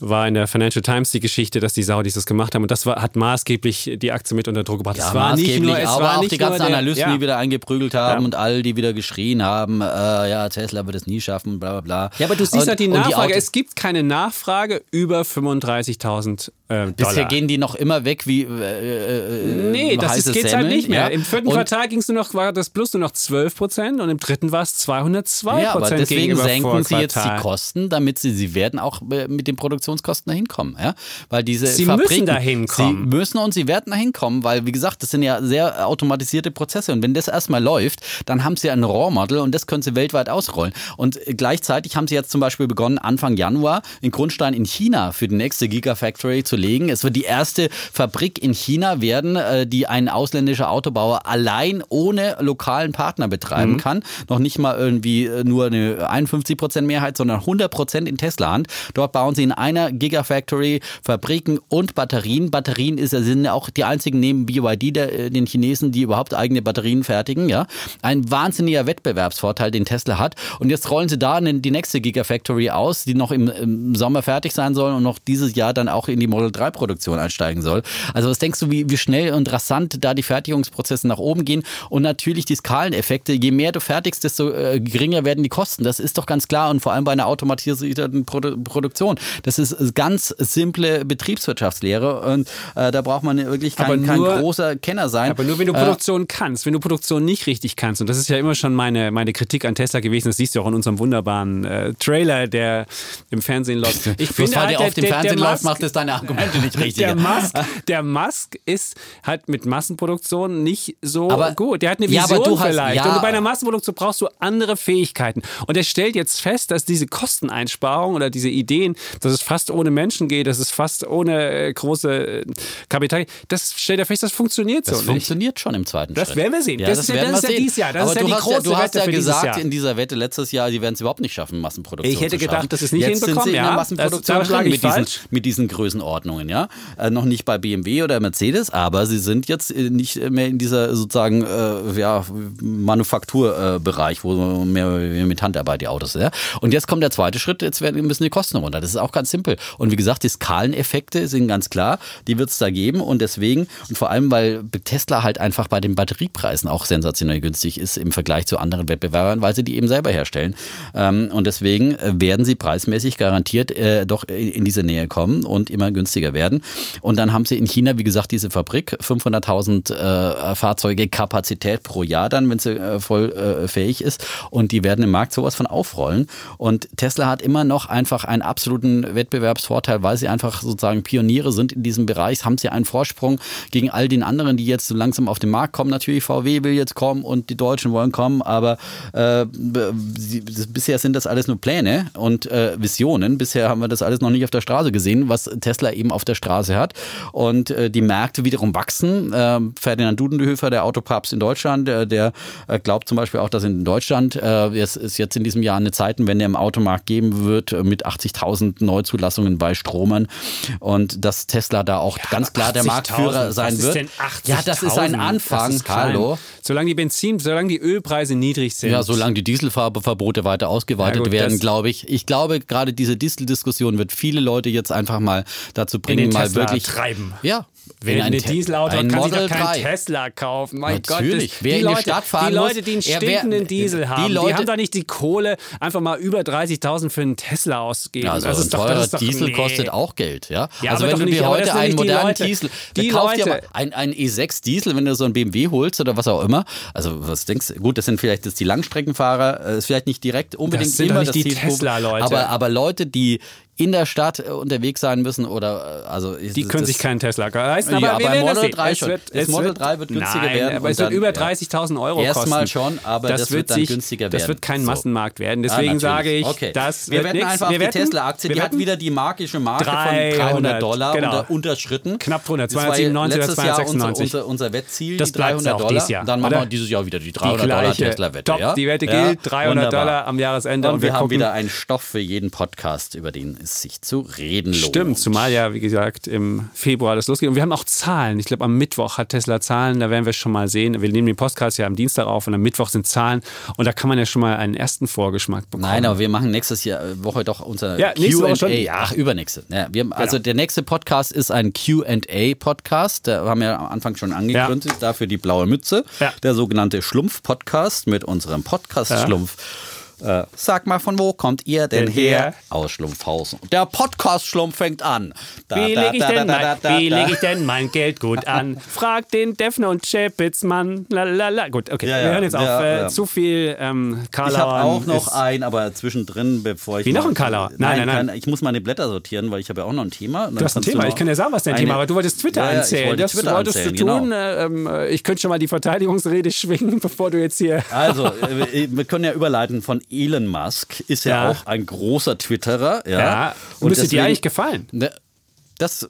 war in der Financial Times die Geschichte, dass die Saudis das gemacht haben. Und das war, hat maßgeblich die Aktie mit unter Druck gebracht.
Ja,
es
war nicht nur, es aber war auch die ganzen der, Analysten, ja. die wieder eingeprügelt haben ja. und all die wieder geschrien haben, äh, ja, Tesla wird es nie schaffen, bla bla bla.
Ja, aber du siehst und, halt die Nachfrage. Die es gibt keine Nachfrage über 35.000 äh,
Bisher gehen die noch immer weg wie. Äh, äh,
nee, das ist, geht's halt nicht mehr. Ja? Im vierten und Quartal ging's nur noch, war das Plus nur noch 12 Prozent und im dritten war es 202 Prozent. Ja, aber
deswegen senken sie jetzt die Kosten, damit sie, sie werden auch äh, mit den Produktionskosten dahin kommen. Ja? Weil diese
sie
Fabriken,
müssen dahin kommen.
Sie müssen und sie werden dahin kommen, weil, wie gesagt, das sind ja sehr automatisierte Prozesse. Und wenn das erstmal läuft, dann haben sie ein RAW-Model und das können sie weltweit ausrollen. Und gleichzeitig haben sie jetzt zum Beispiel begonnen, Anfang Januar den Grundstein in China für die nächste Gigafactory zu legen. Es wird die erste Fabrik in China werden, äh, die ein ausländischer Autobauer allein ohne lokalen Partner betreiben mhm. kann. Noch nicht mal irgendwie äh, nur eine 51 Prozent Mehrheit, sondern 100 Prozent in Tesla-Hand. Dort bauen sie in einer Gigafactory Fabriken und Batterien. Batterien ist, sind auch die einzigen neben BYD, der, äh, den Chinesen, die überhaupt eigene Batterien fertigen. Ja, ein wahnsinniger Wettbewerbsvorteil, den Tesla hat. Und jetzt rollen sie da die nächste Gigafactory aus, die noch im, im Sommer fertig sein soll und noch dieses Jahr dann auch in die Model 3 Produktion einsteigen soll. Also was denkst du, wie, wie schnell und rasant da die Fertigungsprozesse nach oben gehen? Und natürlich die Skaleneffekte. Je mehr du fertigst, desto äh, geringer werden die Kosten. Das ist doch ganz klar. Und vor allem bei einer automatisierten Produ Produktion. Das ist ganz simple Betriebswirtschaftslehre. Und äh, da braucht man wirklich kein, nur, kein, großer Kenner sein.
Aber nur wenn du äh, Produktion kannst. Wenn du Produktion nicht richtig kannst. Und das ist ja immer schon meine, meine Kritik an Tesla gewesen. Das siehst du auch in unserem wunderbaren äh, Trailer, der im Fernsehen läuft.
Ich finde, halt, der, auf dem Fernsehen läuft, macht es deine Argumente nicht richtig.
Der Musk, der Musk ist halt mit Massenproduktion nicht so aber, gut. Der hat eine Vision ja, vielleicht. Hast, ja. Und bei einer Massenproduktion brauchst du andere Fähigkeiten. Und er stellt jetzt fest, dass diese Kosteneinsparung oder diese Ideen, dass es fast ohne Menschen geht, dass es fast ohne äh, große äh, Kapital, das stellt er fest, das funktioniert
das
so.
Das funktioniert schon im zweiten
das
Schritt.
Das werden wir sehen.
Ja,
das,
das,
ist,
ja,
das ist
ja
dieses Jahr. Das
aber
ist ja die große
du hast
ja
gesagt in dieser Wette letztes Jahr, die werden es überhaupt nicht schaffen, Massenproduktion
Ich hätte
zu
gedacht, dass es nicht
Jetzt
hinbekommen.
Sind sie in
ja,
der Massenproduktion
das,
mit diesen, mit diesen Größenordnungen, ja. Äh, noch nicht bei BMW oder Mercedes, aber sie sind jetzt äh, nicht mehr in dieser sozusagen äh, ja, Manufakturbereich, äh, wo mehr mit Handarbeit die Autos, ja. Und jetzt kommt der zweite Schritt, jetzt werden, müssen die Kosten runter. Das ist auch ganz simpel. Und wie gesagt, die Skaleneffekte sind ganz klar, die wird es da geben und deswegen und vor allem, weil Tesla halt einfach bei den Batteriepreisen auch sensationell günstig ist im Vergleich zu anderen Wettbewerbern, weil sie die eben selber herstellen. Ähm, und deswegen äh, werden sie preismäßig garantiert äh, doch in diese Nähe kommen und immer günstiger werden. Und dann haben sie in China, wie gesagt, diese Fabrik, 500.000 äh, Fahrzeuge Kapazität pro Jahr dann, wenn sie äh, voll äh, fähig ist. Und die werden im Markt sowas von aufrollen. Und Tesla hat immer noch einfach einen absoluten Wettbewerbsvorteil, weil sie einfach sozusagen Pioniere sind in diesem Bereich, haben sie einen Vorsprung gegen all den anderen, die jetzt so langsam auf den Markt kommen. Natürlich, VW will jetzt kommen und die Deutschen wollen kommen, aber äh, sie, bisher sind das alles nur Pläne und äh, Visionen. Bisher haben wir das alles noch nicht auf der Straße gesehen, was Tesla eben auf der Straße hat. Und äh, die Märkte wiederum wachsen. Äh, Ferdinand Dudenhöfer, der Autopapst in Deutschland, der, der äh, glaubt zum Beispiel auch, dass in Deutschland äh, es, es jetzt in diesem Jahr eine Zeitenwende im Automarkt geben wird äh, mit 80.000 Neuzulassungen bei Stromern und dass Tesla da auch ja, ganz klar der Marktführer sein wird.
ja,
das ist ein Anfang. Ist Hallo.
Solange die Benzin, solange die Ölpreise niedrig sind.
Ja, solange die Dieselverbote weiter ausgeweitet
Ja, gut,
werden, glaube ich. Ich glaube, gerade diese Dieseldiskussion wird viele Leute jetzt einfach mal dazu bringen,
den
mal
Tesla
wirklich
treiben.
Ja.
Wer
in
ein Dieselauto
ein
hat, kann sich
Model
doch kein
3.
Tesla kaufen. Mein
Natürlich.
Gott, das,
Wer
die
in die
Leute,
Stadt fahren
die Leute, die einen stinkenden
die
Diesel haben, die
Leute-
haben doch nicht die Kohle, einfach mal über 30.000 für einen Tesla ausgeben.
Ja, also
das
ein
ist doch,
teurer
das doch,
Diesel
nee.
kostet auch Geld, ja.
Ja,
also wenn du dir heute einen
die
modernen
Leute.
Diesel,
Die
dann kauf dir
Leute.
mal ein, ein E6 Diesel, wenn du so ein BMW holst oder was auch immer. Also was denkst du? Gut, das sind vielleicht jetzt die Langstreckenfahrer, äh, ist vielleicht nicht direkt unbedingt
Das sind
immer
nicht
das
die Tesla-Leute.
Aber, aber Leute, die in der Stadt äh, unterwegs sein müssen oder äh, also
Die können sich keinen Tesla leisten, aber
Ja, aber
das
Model
sehen.
3
Es
schon.
wird,
Das Model
wird,
3 wird günstiger
nein,
werden
aber es wird
dann-
über
ja.
30.000 Euro kosten.
Erstmal schon, aber das wird dann
sich,
günstiger
Das
werden.
wird kein
So.
Massenmarkt werden.
Ah,
Deswegen
natürlich.
sage ich,
okay.
das
wir
wird
wetten einfach
wir
auf die Tesla-Aktie. Die hat wieder die magische Marke
300,
von 300 Dollar
genau.
unter, unterschritten.
Knapp drunter,
Das war
297 oder
letztes Jahr
296.
Unser, unser, unser Wettziel,
Das
die
bleibt
300
auch
Dollar.
dieses Jahr,
Dann machen wir dieses Jahr wieder die
die
300 Dollar. Tesla-Wette. Ja?
die Wette
Ja,
gilt, 300
wunderbar.
Dollar am Jahresende.
Und, wir, haben wieder einen Stoff für jeden Podcast, über den es sich zu reden lohnt.
Stimmt, zumal ja, wie gesagt, im Februar das losgeht. Und wir haben auch Zahlen. Ich glaube, am Mittwoch hat Tesla Zahlen, da werden wir schon mal sehen. Wir nehmen den Podcast ja am Dienstag auf und am Mittwoch sind Zahlen. Und da kann man ja schon mal einen ersten Vorgeschmack bekommen.
Nein, aber wir machen nächstes Jahr äh, Woche doch unser
Ja,
Q&A.
Ja.
Ach, übernächste. Ja, wir, Also der nächste Podcast ist ein Q&A-Podcast. Da haben wir am Anfang schon angekündigt. Dafür die blaue Mütze.
Ja.
Der sogenannte Schlumpf-Podcast mit unserem Podcast-Schlumpf. Äh, sag mal, von wo kommt ihr denn
Denn
her?
her?
Aus Schlumpfhausen. Der Podcast-Schlumpf fängt an. Da,
Wie lege ich, leg ich denn mein Geld gut an? Frag den Defner und Chapitz, Mann. Lalalala. Gut, okay.
Ja, ja.
Wir hören jetzt auf.
Ja,
äh,
ja.
Zu viel ähm,
Ich
Karlauer.
habe auch noch
ist-
ein, aber zwischendrin, bevor ich.
Wie, noch ein Karlauer? Nein, nein, nein.
kein- Ich muss meine Blätter sortieren, weil ich habe ja auch noch ein Thema.
Du hast ein Thema. Ich kann dir sagen, was dein Thema war. Du wolltest Twitter
ja, ja,
anzählen.
Ich wollte
das
Twitter
wolltest
anzählen,
du tun.
Genau.
Äh, ähm, äh, ich könnte schon mal die Verteidigungsrede schwingen, bevor du jetzt hier.
Also, äh, wir können ja überleiten von Elon Musk, ist ja,
Ja.
auch ein großer Twitterer. Ja,
Ja,
Und
müsste dir
deswegen-
eigentlich gefallen.
Ne, Das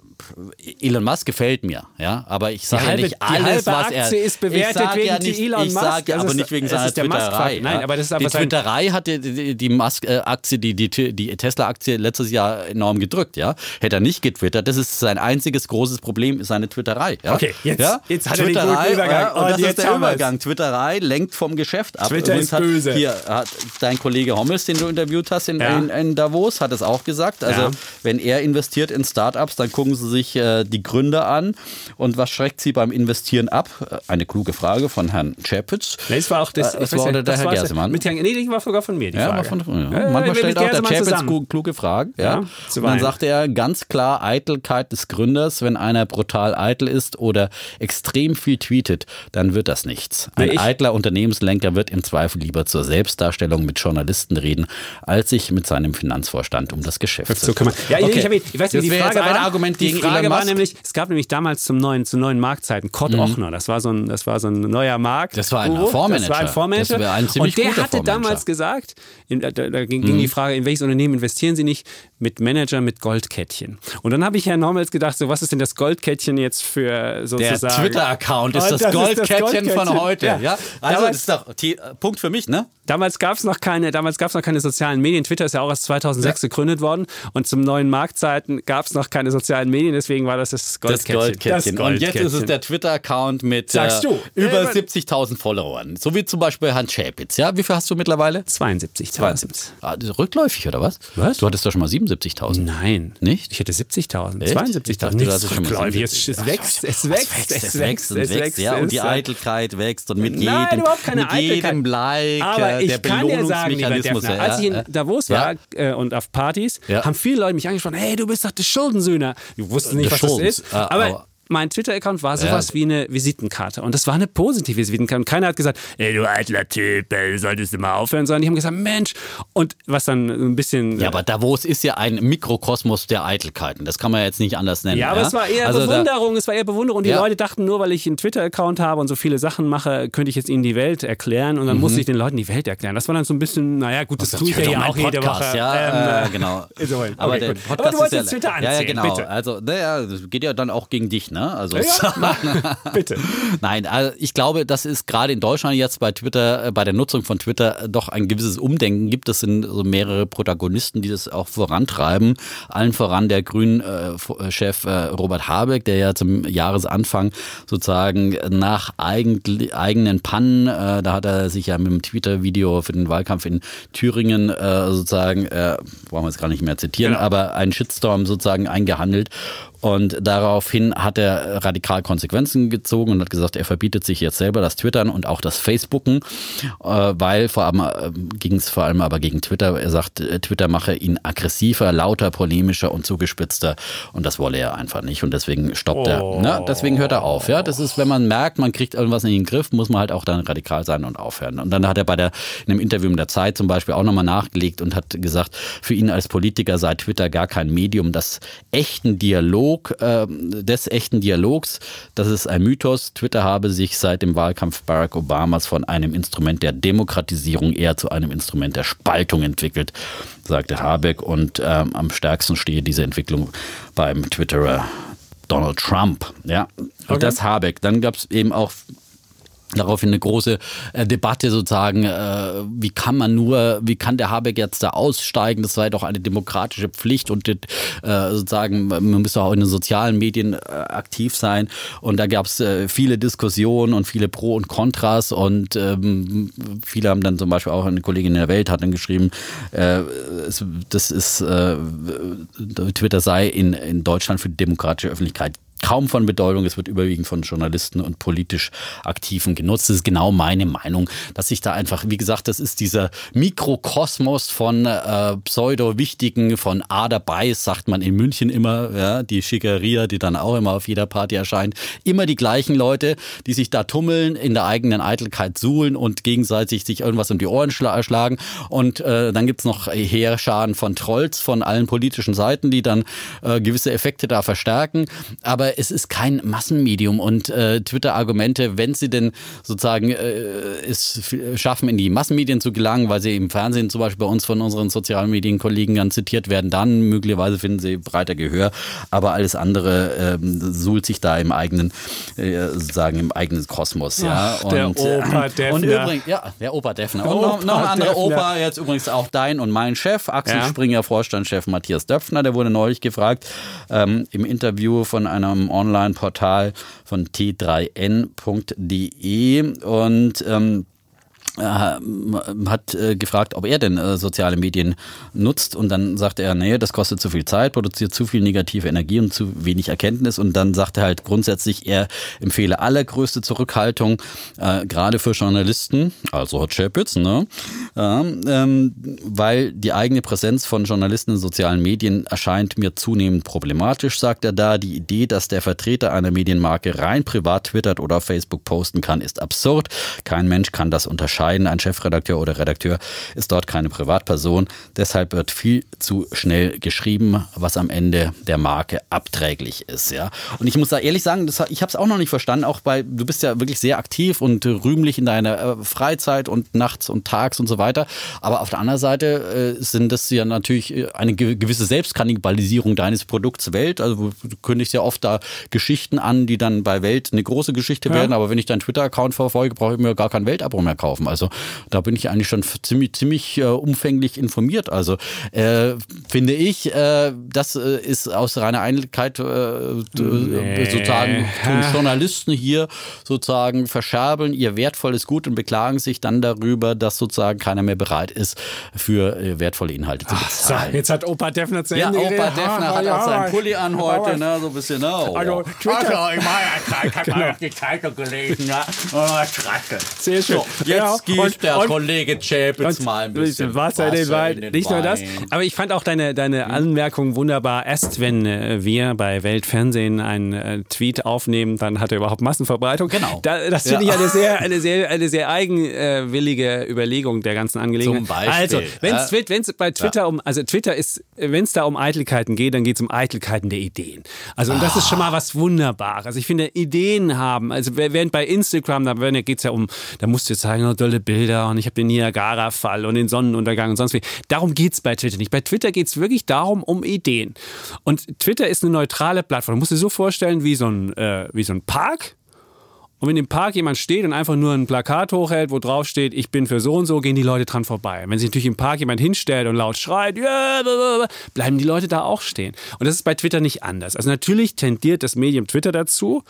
Elon Musk gefällt mir, ja, aber ich sage ja nicht
die
alles,
halbe
was er.
Aktie ist bewertet
ich
wegen
ja nicht,
Elon
ich
Musk.
sag ja,
Das
aber
ist-
nicht wegen seiner Twitterei.
Nein, aber das ist
die
aber sein-
Twitterei hat die, die, die Musk-Aktie, die, die, die Tesla-Aktie letztes Jahr enorm gedrückt, ja. Hätte er nicht getwittert, das ist sein einziges großes Problem, ist seine Twitterei. Ja?
Okay, jetzt-
ja?
jetzt hat er den
Twitterei,
Übergang.
Ja, und
Und
das ist der. Übergang. Twitterei lenkt vom Geschäft ab.
Twitter
Übrigens
ist
hat,
böse.
Hier hat dein Kollege Hommels, den du interviewt hast in, in, in Davos, hat es auch gesagt. Also wenn er investiert in Startups, dann gucken sie sich äh, die Gründer an. Und was schreckt sie beim Investieren ab? Äh, Eine kluge Frage von Herrn Chapitz.
Nee, das war auch das.
Äh, das war
ja,
der
das
Herr Gersemann.
Mit Herrn, nee, die war sogar von mir, die
Ja,
Frage.
war von, ja. Manchmal stellt auch der Chapitz kluge Fragen. Ja. Und dann sagte er ganz klar Eitelkeit des Gründers. Wenn einer brutal eitel ist oder extrem viel tweetet, dann wird das nichts. Ein
Nee,
eitler Unternehmenslenker wird im Zweifel lieber zur Selbstdarstellung mit Journalisten reden, als sich mit seinem Finanzvorstand um das Geschäft
So kann man. Ja,
Okay.
ich, hab, ich weiß nicht,
Das
die Frage
jetzt ein
war,
Argument
die
gegen
Frage
Elon
war
Musk.
nämlich, es gab nämlich damals zum neuen, zu neuen Marktzeiten Kurt Ochner, das war so ein, das war so ein neuer Markt.
Das war ein Fondsmanager.
Das war ein Fondsmanager.
Das war ein ziemlich
Und der hatte damals gesagt, in, da, da ging,
Mhm.
die Frage, in welches Unternehmen investieren Sie nicht? Mit Manager mit Goldkettchen. Und dann habe ich Herrn Normels gedacht, so was ist denn das Goldkettchen jetzt für
Der
sozusagen?
Twitter-Account ist das,
das ist das
Goldkettchen von
Goldkettchen.
heute. Ja.
Ja.
Also
Damals-
das ist doch die, äh, Punkt für mich, ne?
Damals gab es noch keine, damals gab es noch keine sozialen Medien. Twitter ist ja auch erst 2006 gegründet worden und zum neuen Marktzeiten gab es noch keine sozialen Medien. Deswegen war das das. Goldkettchen. Das
Und jetzt ist es der Twitter-Account mit äh, über
Ja,
70.000 Followern. So wie zum Beispiel Hans Schäpitz. Ja, wie viel hast du mittlerweile?
72.000.
Ah, rückläufig oder was?
Was?
Du hattest doch schon mal 77.000.
Nein.
Nicht?
Ich hätte 70.000.
Echt? Ich
72.000.
dachte, du
Nichts
hattest schon mal
rückläufig.
77.
Es wächst, es wächst, es wächst,
und
es
wächst. Ja, und
es
die. Eitelkeit wächst und mit
Nein,
jedem,
überhaupt keine
mit jedem Like,
Aber
äh,
ich
der
kann dir sagen, lieber
Belohnungsmechanismus.
Defner,
ja,
als ich in. Davos war äh, und auf Partys, haben viele Leute mich angesprochen, hey, du bist doch der Schuldensühner. Wusste nicht, was das ist.
ah,
aber- mein Twitter-Account war sowas wie eine Visitenkarte. Und das war eine positive Visitenkarte. Und keiner hat gesagt, ey, du eitler Typ, ey, du solltest du mal aufhören, sondern die haben gesagt, Mensch. Und was dann ein bisschen...
Ja, aber Davos ist ja ein Mikrokosmos der Eitelkeiten. Das kann man jetzt nicht anders nennen.
Ja, aber es war eher
Also
Bewunderung, es war eher Bewunderung. Und die
Ja.
Leute dachten, nur weil ich einen Twitter-Account habe und so viele Sachen mache, könnte ich jetzt ihnen die Welt erklären und dann musste ich den Leuten die Welt erklären. Das war dann so ein bisschen, naja, gut, das tue ich ja,
Mhm.
ja
mein
auch jede Woche.
Ja,
Ähm,
äh, genau.
so. Okay,
aber der
gut.
Podcast
Aber du wolltest
ja,
Twitter
Ja, ja, genau.
bitte.
Also, naja, das geht ja dann auch gegen dich, Ne? Also
ja, bitte.
Nein, also ich glaube, das ist gerade in Deutschland jetzt bei Twitter, äh, bei der Nutzung von Twitter doch ein gewisses Umdenken gibt. Es sind so mehrere Protagonisten, die das auch vorantreiben. Allen voran der Grünen-Chef äh, Robert Habeck, der ja zum Jahresanfang sozusagen nach eigenen Pannen, da hat er sich ja mit dem Twitter-Video für den Wahlkampf in Thüringen sozusagen, wollen wir jetzt gar nicht mehr zitieren, ja. aber einen Shitstorm sozusagen eingehandelt und daraufhin hat er radikal Konsequenzen gezogen und hat gesagt, er verbietet sich jetzt selber das Twittern und auch das Facebooken, äh, weil vor allem äh, ging es vor allem aber gegen Twitter. Er sagt, äh, Twitter mache ihn aggressiver, lauter, polemischer und zugespitzter und das wolle er einfach nicht und deswegen stoppt oh. er. Ne? Deswegen hört er auf. Ja, das ist, wenn man merkt, man kriegt irgendwas in den Griff, muss man halt auch dann radikal sein und aufhören. Und dann hat er bei der in einem Interview in der Zeit zum Beispiel auch nochmal nachgelegt und hat gesagt, für ihn als Politiker sei Twitter gar kein Medium, das echten Dialog Dialog, äh, des echten Dialogs. Das ist ein Mythos. Twitter habe sich seit dem Wahlkampf Barack Obamas von einem Instrument der Demokratisierung eher zu einem Instrument der Spaltung entwickelt, sagte Habeck. Und ähm, am stärksten stehe diese Entwicklung beim Twitterer Donald Trump. Ja, okay. das Habeck. Dann gab es eben auch daraufhin eine große äh, Debatte sozusagen, äh, wie kann man nur, wie kann der Habeck jetzt da aussteigen? Das sei doch eine demokratische Pflicht und äh, sozusagen, man müsste auch in den sozialen Medien äh, aktiv sein. Und da gab es äh, viele Diskussionen und viele Pro und Kontras und ähm, viele haben dann zum Beispiel auch eine Kollegin in der Welt hat dann geschrieben, äh, das ist Twitter sei in, in Deutschland für die demokratische Öffentlichkeit kaum von Bedeutung. Es wird überwiegend von Journalisten und politisch Aktiven genutzt. Das ist genau meine Meinung, dass sich da einfach, wie gesagt, das ist dieser Mikrokosmos von äh, pseudo-wichtigen, von A dabei, sagt man in München immer, ja, die Schickeria, die dann auch immer auf jeder Party erscheint. Immer die gleichen Leute, die sich da tummeln, in der eigenen Eitelkeit suhlen und gegenseitig sich irgendwas um die Ohren schla schlagen. Und äh, dann gibt's noch Heerscharen von Trolls von allen politischen Seiten, die dann äh, gewisse Effekte da verstärken. Aber es ist kein Massenmedium und äh, Twitter-Argumente, wenn sie denn sozusagen äh, es schaffen, in die Massenmedien zu gelangen, weil sie im Fernsehen zum Beispiel bei uns von unseren sozialen Medienkollegen dann zitiert werden, dann möglicherweise finden sie breiter Gehör, aber alles andere äh, suhlt sich da im eigenen, äh, sozusagen im eigenen Kosmos. Ja.
Ach, der
und,
Opa Defner. Und übrigens,
ja, der Opa Defner. Und noch, noch ein anderer Opa, jetzt übrigens auch dein und mein Chef, Axel ja. Springer, Vorstandschef Matthias Döpfner, der wurde neulich gefragt ähm, im Interview von einer Online-Portal von t3n.de und ähm, äh, hat äh, gefragt, ob er denn äh, soziale Medien nutzt. Und dann sagte er, nee, das kostet zu viel Zeit, produziert zu viel negative Energie und zu wenig Erkenntnis. Und dann sagte er halt grundsätzlich, er empfehle allergrößte Zurückhaltung, äh, gerade für Journalisten, also Hot Chapitz, ne? Ähm, weil die eigene Präsenz von Journalisten in sozialen Medien erscheint mir zunehmend problematisch, sagt er da. Die Idee, dass der Vertreter einer Medienmarke rein privat twittert oder auf Facebook posten kann, ist absurd. Kein Mensch kann das unterscheiden unterscheiden. Ein Chefredakteur oder Redakteur ist dort keine Privatperson. Deshalb wird viel zu schnell geschrieben, was am Ende der Marke abträglich ist. Ja. Und ich muss da ehrlich sagen, das, ich habe es auch noch nicht verstanden. Auch bei, du bist ja wirklich sehr aktiv und rühmlich in deiner äh, Freizeit und nachts und tags und so weiter. Aber auf der anderen Seite äh, sind das ja natürlich äh, eine gewisse Selbstkannibalisierung deines Produkts Welt. Also du kündigst ja oft da Geschichten an, die dann bei Welt eine große Geschichte ja. werden. Aber wenn ich deinen Twitter-Account verfolge, brauche ich mir gar kein Weltabo mehr kaufen. Also da bin ich eigentlich schon ziemlich, ziemlich äh, umfänglich informiert. Also äh, finde ich, äh, das äh, ist aus reiner Einigkeit nee. sozusagen Journalisten hier sozusagen verscherbeln ihr wertvolles Gut und beklagen sich dann darüber, dass sozusagen keiner mehr bereit ist, für äh, wertvolle Inhalte zu bezahlen.
Ach, jetzt hat Opa Defner zu
Ja, Opa Defner hat auch seinen Pulli an heute, ne, so ein bisschen. Ne,
oh. Also, Twitter.
Also, ich meine, ich habe genau. die Zeitung gelesen, ja. Oh,
Sehr schön. So,
jetzt ja, gibt und, der und, Kollege Chapitz mal ein bisschen
Wasser, in den. Den Nicht nur das, aber ich fand auch deine, deine Anmerkung wunderbar. Erst wenn äh, wir bei Weltfernsehen einen äh, Tweet aufnehmen, dann hat er überhaupt Massenverbreitung.
Genau.
Da, das finde ja. ich eine sehr, eine sehr, eine sehr eigenwillige Überlegung der ganzen Angelegenheit.
Zum Beispiel.
Also, wenn es bei Twitter ja. um, also Twitter ist, wenn es da um Eitelkeiten geht, dann geht es um Eitelkeiten der Ideen. Also, und das ist schon mal was Wunderbares. Also, ich finde, Ideen haben, also während bei Instagram, da geht es ja um, da musst du jetzt sagen, oh, tolle Bilder und ich habe den Niagara-Fall und den Sonnenuntergang und sonst wie. Darum geht es bei Twitter nicht. Bei Twitter geht es wirklich darum, um Ideen. Und Twitter ist eine neutrale Plattform. Du musst dir so vorstellen wie so ein, äh, wie so ein Park und wenn im Park jemand steht und einfach nur ein Plakat hochhält, wo drauf steht, ich bin für so und so, gehen die Leute dran vorbei. Wenn sich natürlich im Park jemand hinstellt und laut schreit, yeah, bleiben die Leute da auch stehen. Und das ist bei Twitter nicht anders. Also natürlich tendiert das Medium Twitter dazu,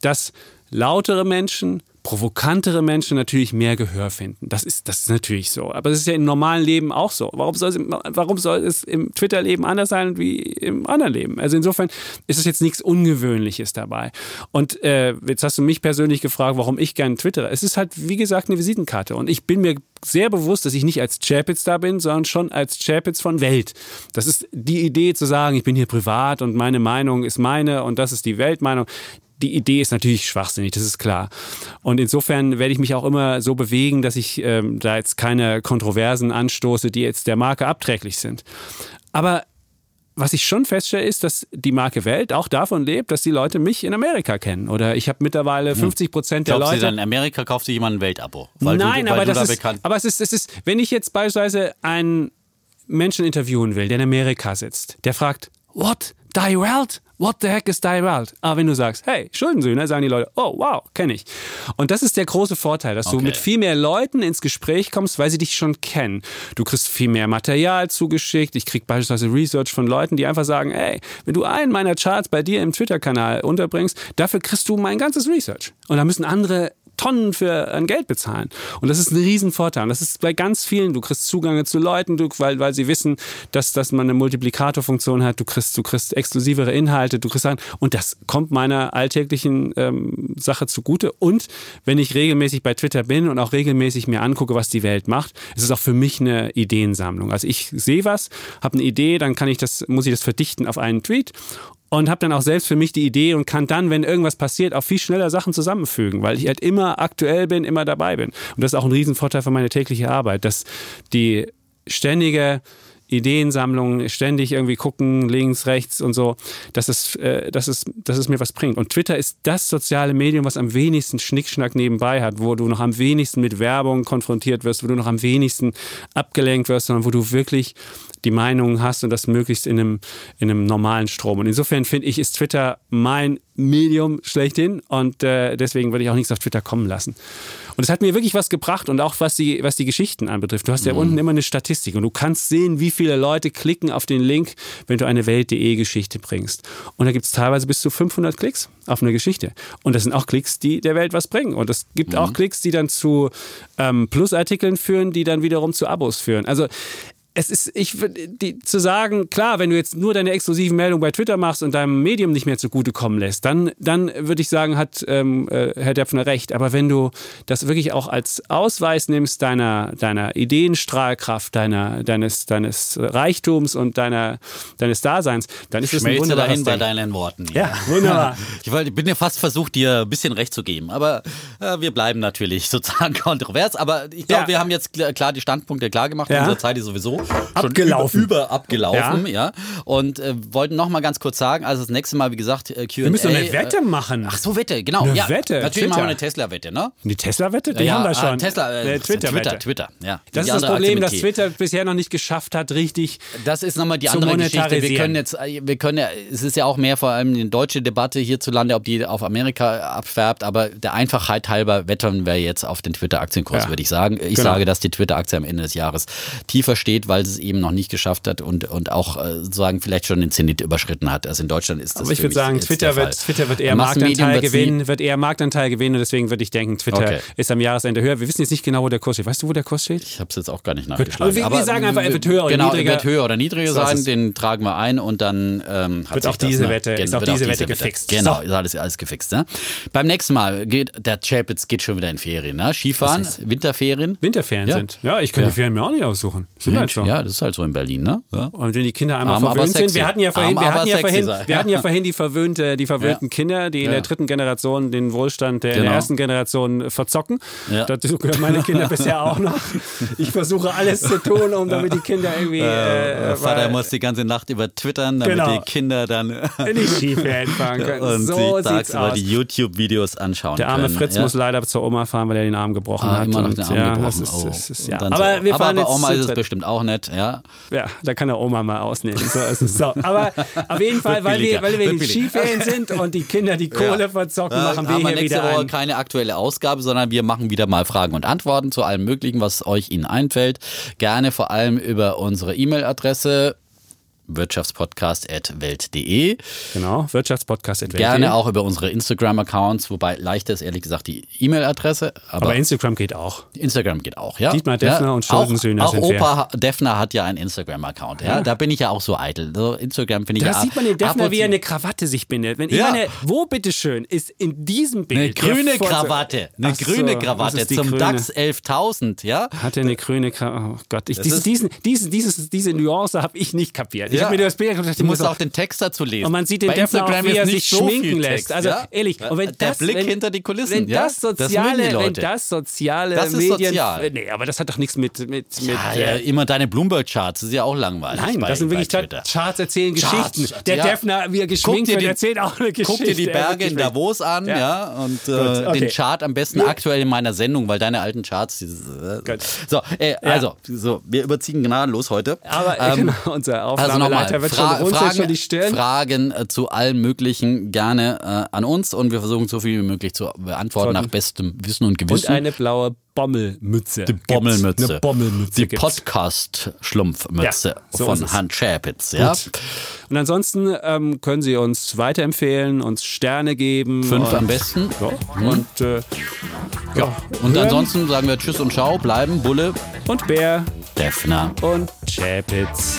dass lautere Menschen provokantere Menschen natürlich mehr Gehör finden. Das ist, das ist natürlich so. Aber es ist ja im normalen Leben auch so. Warum soll es, warum soll es im Twitter-Leben anders sein wie im anderen Leben? Also insofern ist es jetzt nichts Ungewöhnliches dabei. Und äh, jetzt hast du mich persönlich gefragt, warum ich gerne twittere. Es ist halt, wie gesagt, eine Visitenkarte. Und ich bin mir sehr bewusst, dass ich nicht als Chapitz da bin, sondern schon als Chapitz von Welt. Das ist die Idee zu sagen, ich bin hier privat und meine Meinung ist meine und das ist die Weltmeinung die Idee ist natürlich schwachsinnig, das ist klar. Und insofern werde ich mich auch immer so bewegen, dass ich ähm, da jetzt keine Kontroversen anstoße, die jetzt der Marke abträglich sind. Aber was ich schon feststelle, ist, dass die Marke Welt auch davon lebt, dass die Leute mich in Amerika kennen. Oder ich habe mittlerweile 50 hm. Prozent der Leute.
Sie dann in Amerika kauft sich jemand ein Weltabo?
Nein, du, aber, das da ist, aber es ist, es ist, wenn ich jetzt beispielsweise einen Menschen interviewen will, der in Amerika sitzt, der fragt, What? Die Welt? What the heck is Die Welt? Aber wenn du sagst, hey, Schuldensühne, sagen die Leute, oh wow, kenne ich. Und das ist der große Vorteil, dass okay. du mit viel mehr Leuten ins Gespräch kommst, weil sie dich schon kennen. Du kriegst viel mehr Material zugeschickt. Ich krieg beispielsweise Research von Leuten, die einfach sagen, hey, wenn du einen meiner Charts bei dir im Twitter-Kanal unterbringst, dafür kriegst du mein ganzes Research. Und da müssen andere Tonnen für ein Geld bezahlen. Und das ist ein Riesenvorteil. Und das ist bei ganz vielen, du kriegst Zugänge zu Leuten, du, weil, weil sie wissen, dass, dass man eine Multiplikatorfunktion hat, du kriegst, du kriegst exklusivere Inhalte, du kriegst Sachen. Und das kommt meiner alltäglichen ähm, Sache zugute. Und wenn ich regelmäßig bei Twitter bin und auch regelmäßig mir angucke, was die Welt macht, ist es auch für mich eine Ideensammlung. Also ich sehe was, habe eine Idee, dann kann ich das, muss ich das verdichten auf einen Tweet und habe dann auch selbst für mich die Idee und kann dann, wenn irgendwas passiert, auch viel schneller Sachen zusammenfügen, weil ich halt immer aktuell bin, immer dabei bin. Und das ist auch ein Riesenvorteil für meine tägliche Arbeit, dass die ständige Ideensammlung, ständig irgendwie gucken, links, rechts und so, dass es, äh, dass, es, dass es mir was bringt. Und Twitter ist das soziale Medium, was am wenigsten Schnickschnack nebenbei hat, wo du noch am wenigsten mit Werbung konfrontiert wirst, wo du noch am wenigsten abgelenkt wirst, sondern wo du wirklich die Meinungen hast und das möglichst in einem, in einem normalen Strom. Und insofern finde ich, ist Twitter mein Medium schlechthin und äh, deswegen würde ich auch nichts auf Twitter kommen lassen. Und es hat mir wirklich was gebracht und auch was die, was die Geschichten anbetrifft. Du hast ja mhm. unten immer eine Statistik und du kannst sehen, wie viele Leute klicken auf den Link, wenn du eine Welt.de Geschichte bringst. Und da gibt es teilweise bis zu 500 Klicks auf eine Geschichte. Und das sind auch Klicks, die der Welt was bringen. Und es gibt mhm. auch Klicks, die dann zu ähm, Plusartikeln führen, die dann wiederum zu Abos führen. Also es ist, ich die, zu sagen, klar, wenn du jetzt nur deine exklusiven Meldungen bei Twitter machst und deinem Medium nicht mehr zugutekommen lässt, dann, dann würde ich sagen, hat ähm, äh, Herr Depfner recht. Aber wenn du das wirklich auch als Ausweis nimmst deiner, deiner Ideenstrahlkraft, deiner, deines, deines Reichtums und deiner, deines Daseins, dann ist es ein wunderbares
dahin bei deinen Worten.
Ja, ja wunderbar.
ich, wollte, bin ja fast versucht, dir ein bisschen recht zu geben, aber wir bleiben natürlich sozusagen kontrovers. Aber ich glaube, ja. wir haben jetzt klar die Standpunkte klar gemacht. Ja. Unsere Zeit ist sowieso
abgelaufen.
Über, über abgelaufen, ja. ja. Und äh, wollten noch mal ganz kurz sagen, also das nächste Mal, wie gesagt, äh, Q&A.
Wir müssen eine Wette machen.
Ach so, Wette, genau.
Eine
ja,
Wette.
Natürlich Twitter. machen wir eine Tesla-Wette, ne?
Die Tesla-Wette? Die haben wir schon.
Tesla, äh, Twitter, Twitter, Twitter, ja.
Das ist das Problem, dass Twitter bisher noch nicht geschafft hat, richtig
Das ist nochmal die andere Geschichte. Wir können jetzt, äh, wir können ja, es ist ja auch mehr vor allem eine deutsche Debatte hierzulande, ob die auf Amerika abfärbt, aber der Einfachheit halber wettern wir jetzt auf den Twitter-Aktienkurs, ja. würde ich sagen. Ich genau. sage, dass die Twitter-Aktie am Ende des Jahres tiefer steht, weil es eben noch nicht geschafft hat und, und auch äh, sozusagen vielleicht schon den Zenit überschritten hat. Also in Deutschland ist das.
Aber ich würde sagen, Twitter wird, Twitter wird eher Marktanteil gewinnen, wird eher Marktanteil gewinnen und deswegen würde ich denken, Twitter okay. ist am Jahresende höher. Wir wissen jetzt nicht genau, wo der Kurs steht. Weißt du, wo der Kurs steht?
Ich habe es jetzt auch gar nicht nachgeschlagen.
Aber wir, wir sagen einfach, er wird höher oder genau, niedriger.
Genau, wird höher oder niedriger so sein, den tragen wir ein und dann ähm,
wird auch diese das, Wette, ne? ist auch diese Wette gefixt.
Genau, ist alles, alles gefixt. Ne? Beim nächsten Mal geht der Chapitz geht schon wieder in Ferien. Ne? Skifahren, Winterferien.
Winterferien sind. Ja, ich kann die Ferien mir auch nicht aussuchen. Sind halt so.
Ja, das ist halt so in Berlin, ne? Ja.
Und wenn die Kinder einmal
Arm,
verwöhnt sind, wir hatten ja vorhin,
Arm,
wir hatten ja vorhin, wir hatten ja vorhin die verwöhnte, die verwöhnten
Ja.
Kinder, die in der
Ja.
dritten Generation den Wohlstand der
Genau.
der ersten Generation verzocken.
Ja.
Dazu gehören meine Kinder bisher auch noch. Ich versuche alles zu tun, um damit die Kinder irgendwie äh,
Äh, Vater muss die ganze Nacht über twittern, damit
Genau.
die Kinder dann
in die Skifähren fahren können.
und
so
sich tagsüber die YouTube-Videos anschauen
Der arme
können.
Fritz
ja.
Muss leider zur Oma fahren, weil er den Arm gebrochen
Ah,
hat.
immer noch den Arm
ja,
gebrochen.
Das ist,
oh.
das ist, ja. Aber
so.
wir
aber
fahren
bei
jetzt
Oma ist es bestimmt auch nett, ja.
Ja, da kann der Oma mal ausnehmen. So ist es. So, aber auf jeden Fall, weil wir, weil wir in. Skiferien sind und die Kinder die Kohle verzocken, machen wir hier
nächste
wieder
Woche
ein.
keine aktuelle Ausgabe, sondern wir machen wieder mal Fragen und Antworten zu allem Möglichen, was euch Ihnen einfällt. Gerne vor allem über unsere E-Mail-Adresse wirtschaftspodcast.welt.de.
Genau, Wirtschaftspodcast.
Gerne auch über unsere Instagram-Accounts, wobei leichter ist ehrlich gesagt die E-Mail-Adresse, aber,
Aber Instagram geht auch.
Instagram geht auch, ja.
Dietmar Deffner
ja,
und Schulden-Söhne
Auch, auch
sind
Opa Defner hat ja einen Instagram-Account, ja. Da bin ich ja auch so eitel. So Instagram finde ich
Da
ja
sieht man den Defner, wie er eine Krawatte sich bindet. Wenn ich
Ja.
meine, wo bitteschön ist in diesem Bild
Eine grüne Krawatte, eine
Ach so,
grüne
was
Krawatte zum
grüne?
DAX 11.000, ja.
Hat er eine grüne Krawatte? Oh Gott, ich,
Das ist-
diesen, diesen, dieses, diese Nuance habe ich nicht kapiert. Ich
Ja.
habe mir das Bild dachte
Du musst auch den Text dazu lesen.
Und man sieht den
Bei
Defner auch,
Instagram
wie er sich
so
schminken lässt. Also
ja?
ehrlich, und wenn
Der
das,
Blick
wenn,
hinter die Kulissen,
wenn
ja?
das
Das
soziale, wenn
Leute.
das soziale
Das ist
Medien,
sozial.
nee, aber das hat doch nichts mit mit, mit äh,
immer deine Bloomberg-Charts, das ist ja auch langweilig.
Nein, das sind wirklich Charts. Charts erzählen
Charts,
Geschichten. Der. Defner, wie er geschminkt wird,
die-
erzählt auch eine Geschichte.
Guck dir die
Er
Berge in. Davos an,
Ja.
und äh, den Chart am besten aktuell in meiner Sendung, weil deine alten Charts, äh, so, äh, also, so, wir überziehen gnadenlos heute.
Aber
Ähm,
genau, unser
Also nochmal, Fra Fragen. Fragen äh, zu allem Möglichen gerne äh, an uns und wir versuchen so viel wie möglich zu beantworten nach bestem Wissen und Gewissen.
Und eine blaue Bommelmütze.
die Bommelmütze.
Eine Bommelmütze.
Die. Podcast-Schlumpfmütze
Ja, so
von. Hans Schäpitz. Ja?
Gut. Und ansonsten ähm, können Sie uns weiterempfehlen, uns Sterne geben.
Fünf am besten.
Ja, und, äh, ja.
Und ansonsten sagen wir Tschüss und Ciao, bleiben, Bulle,
Und Bär
Defner.
und Chapitz.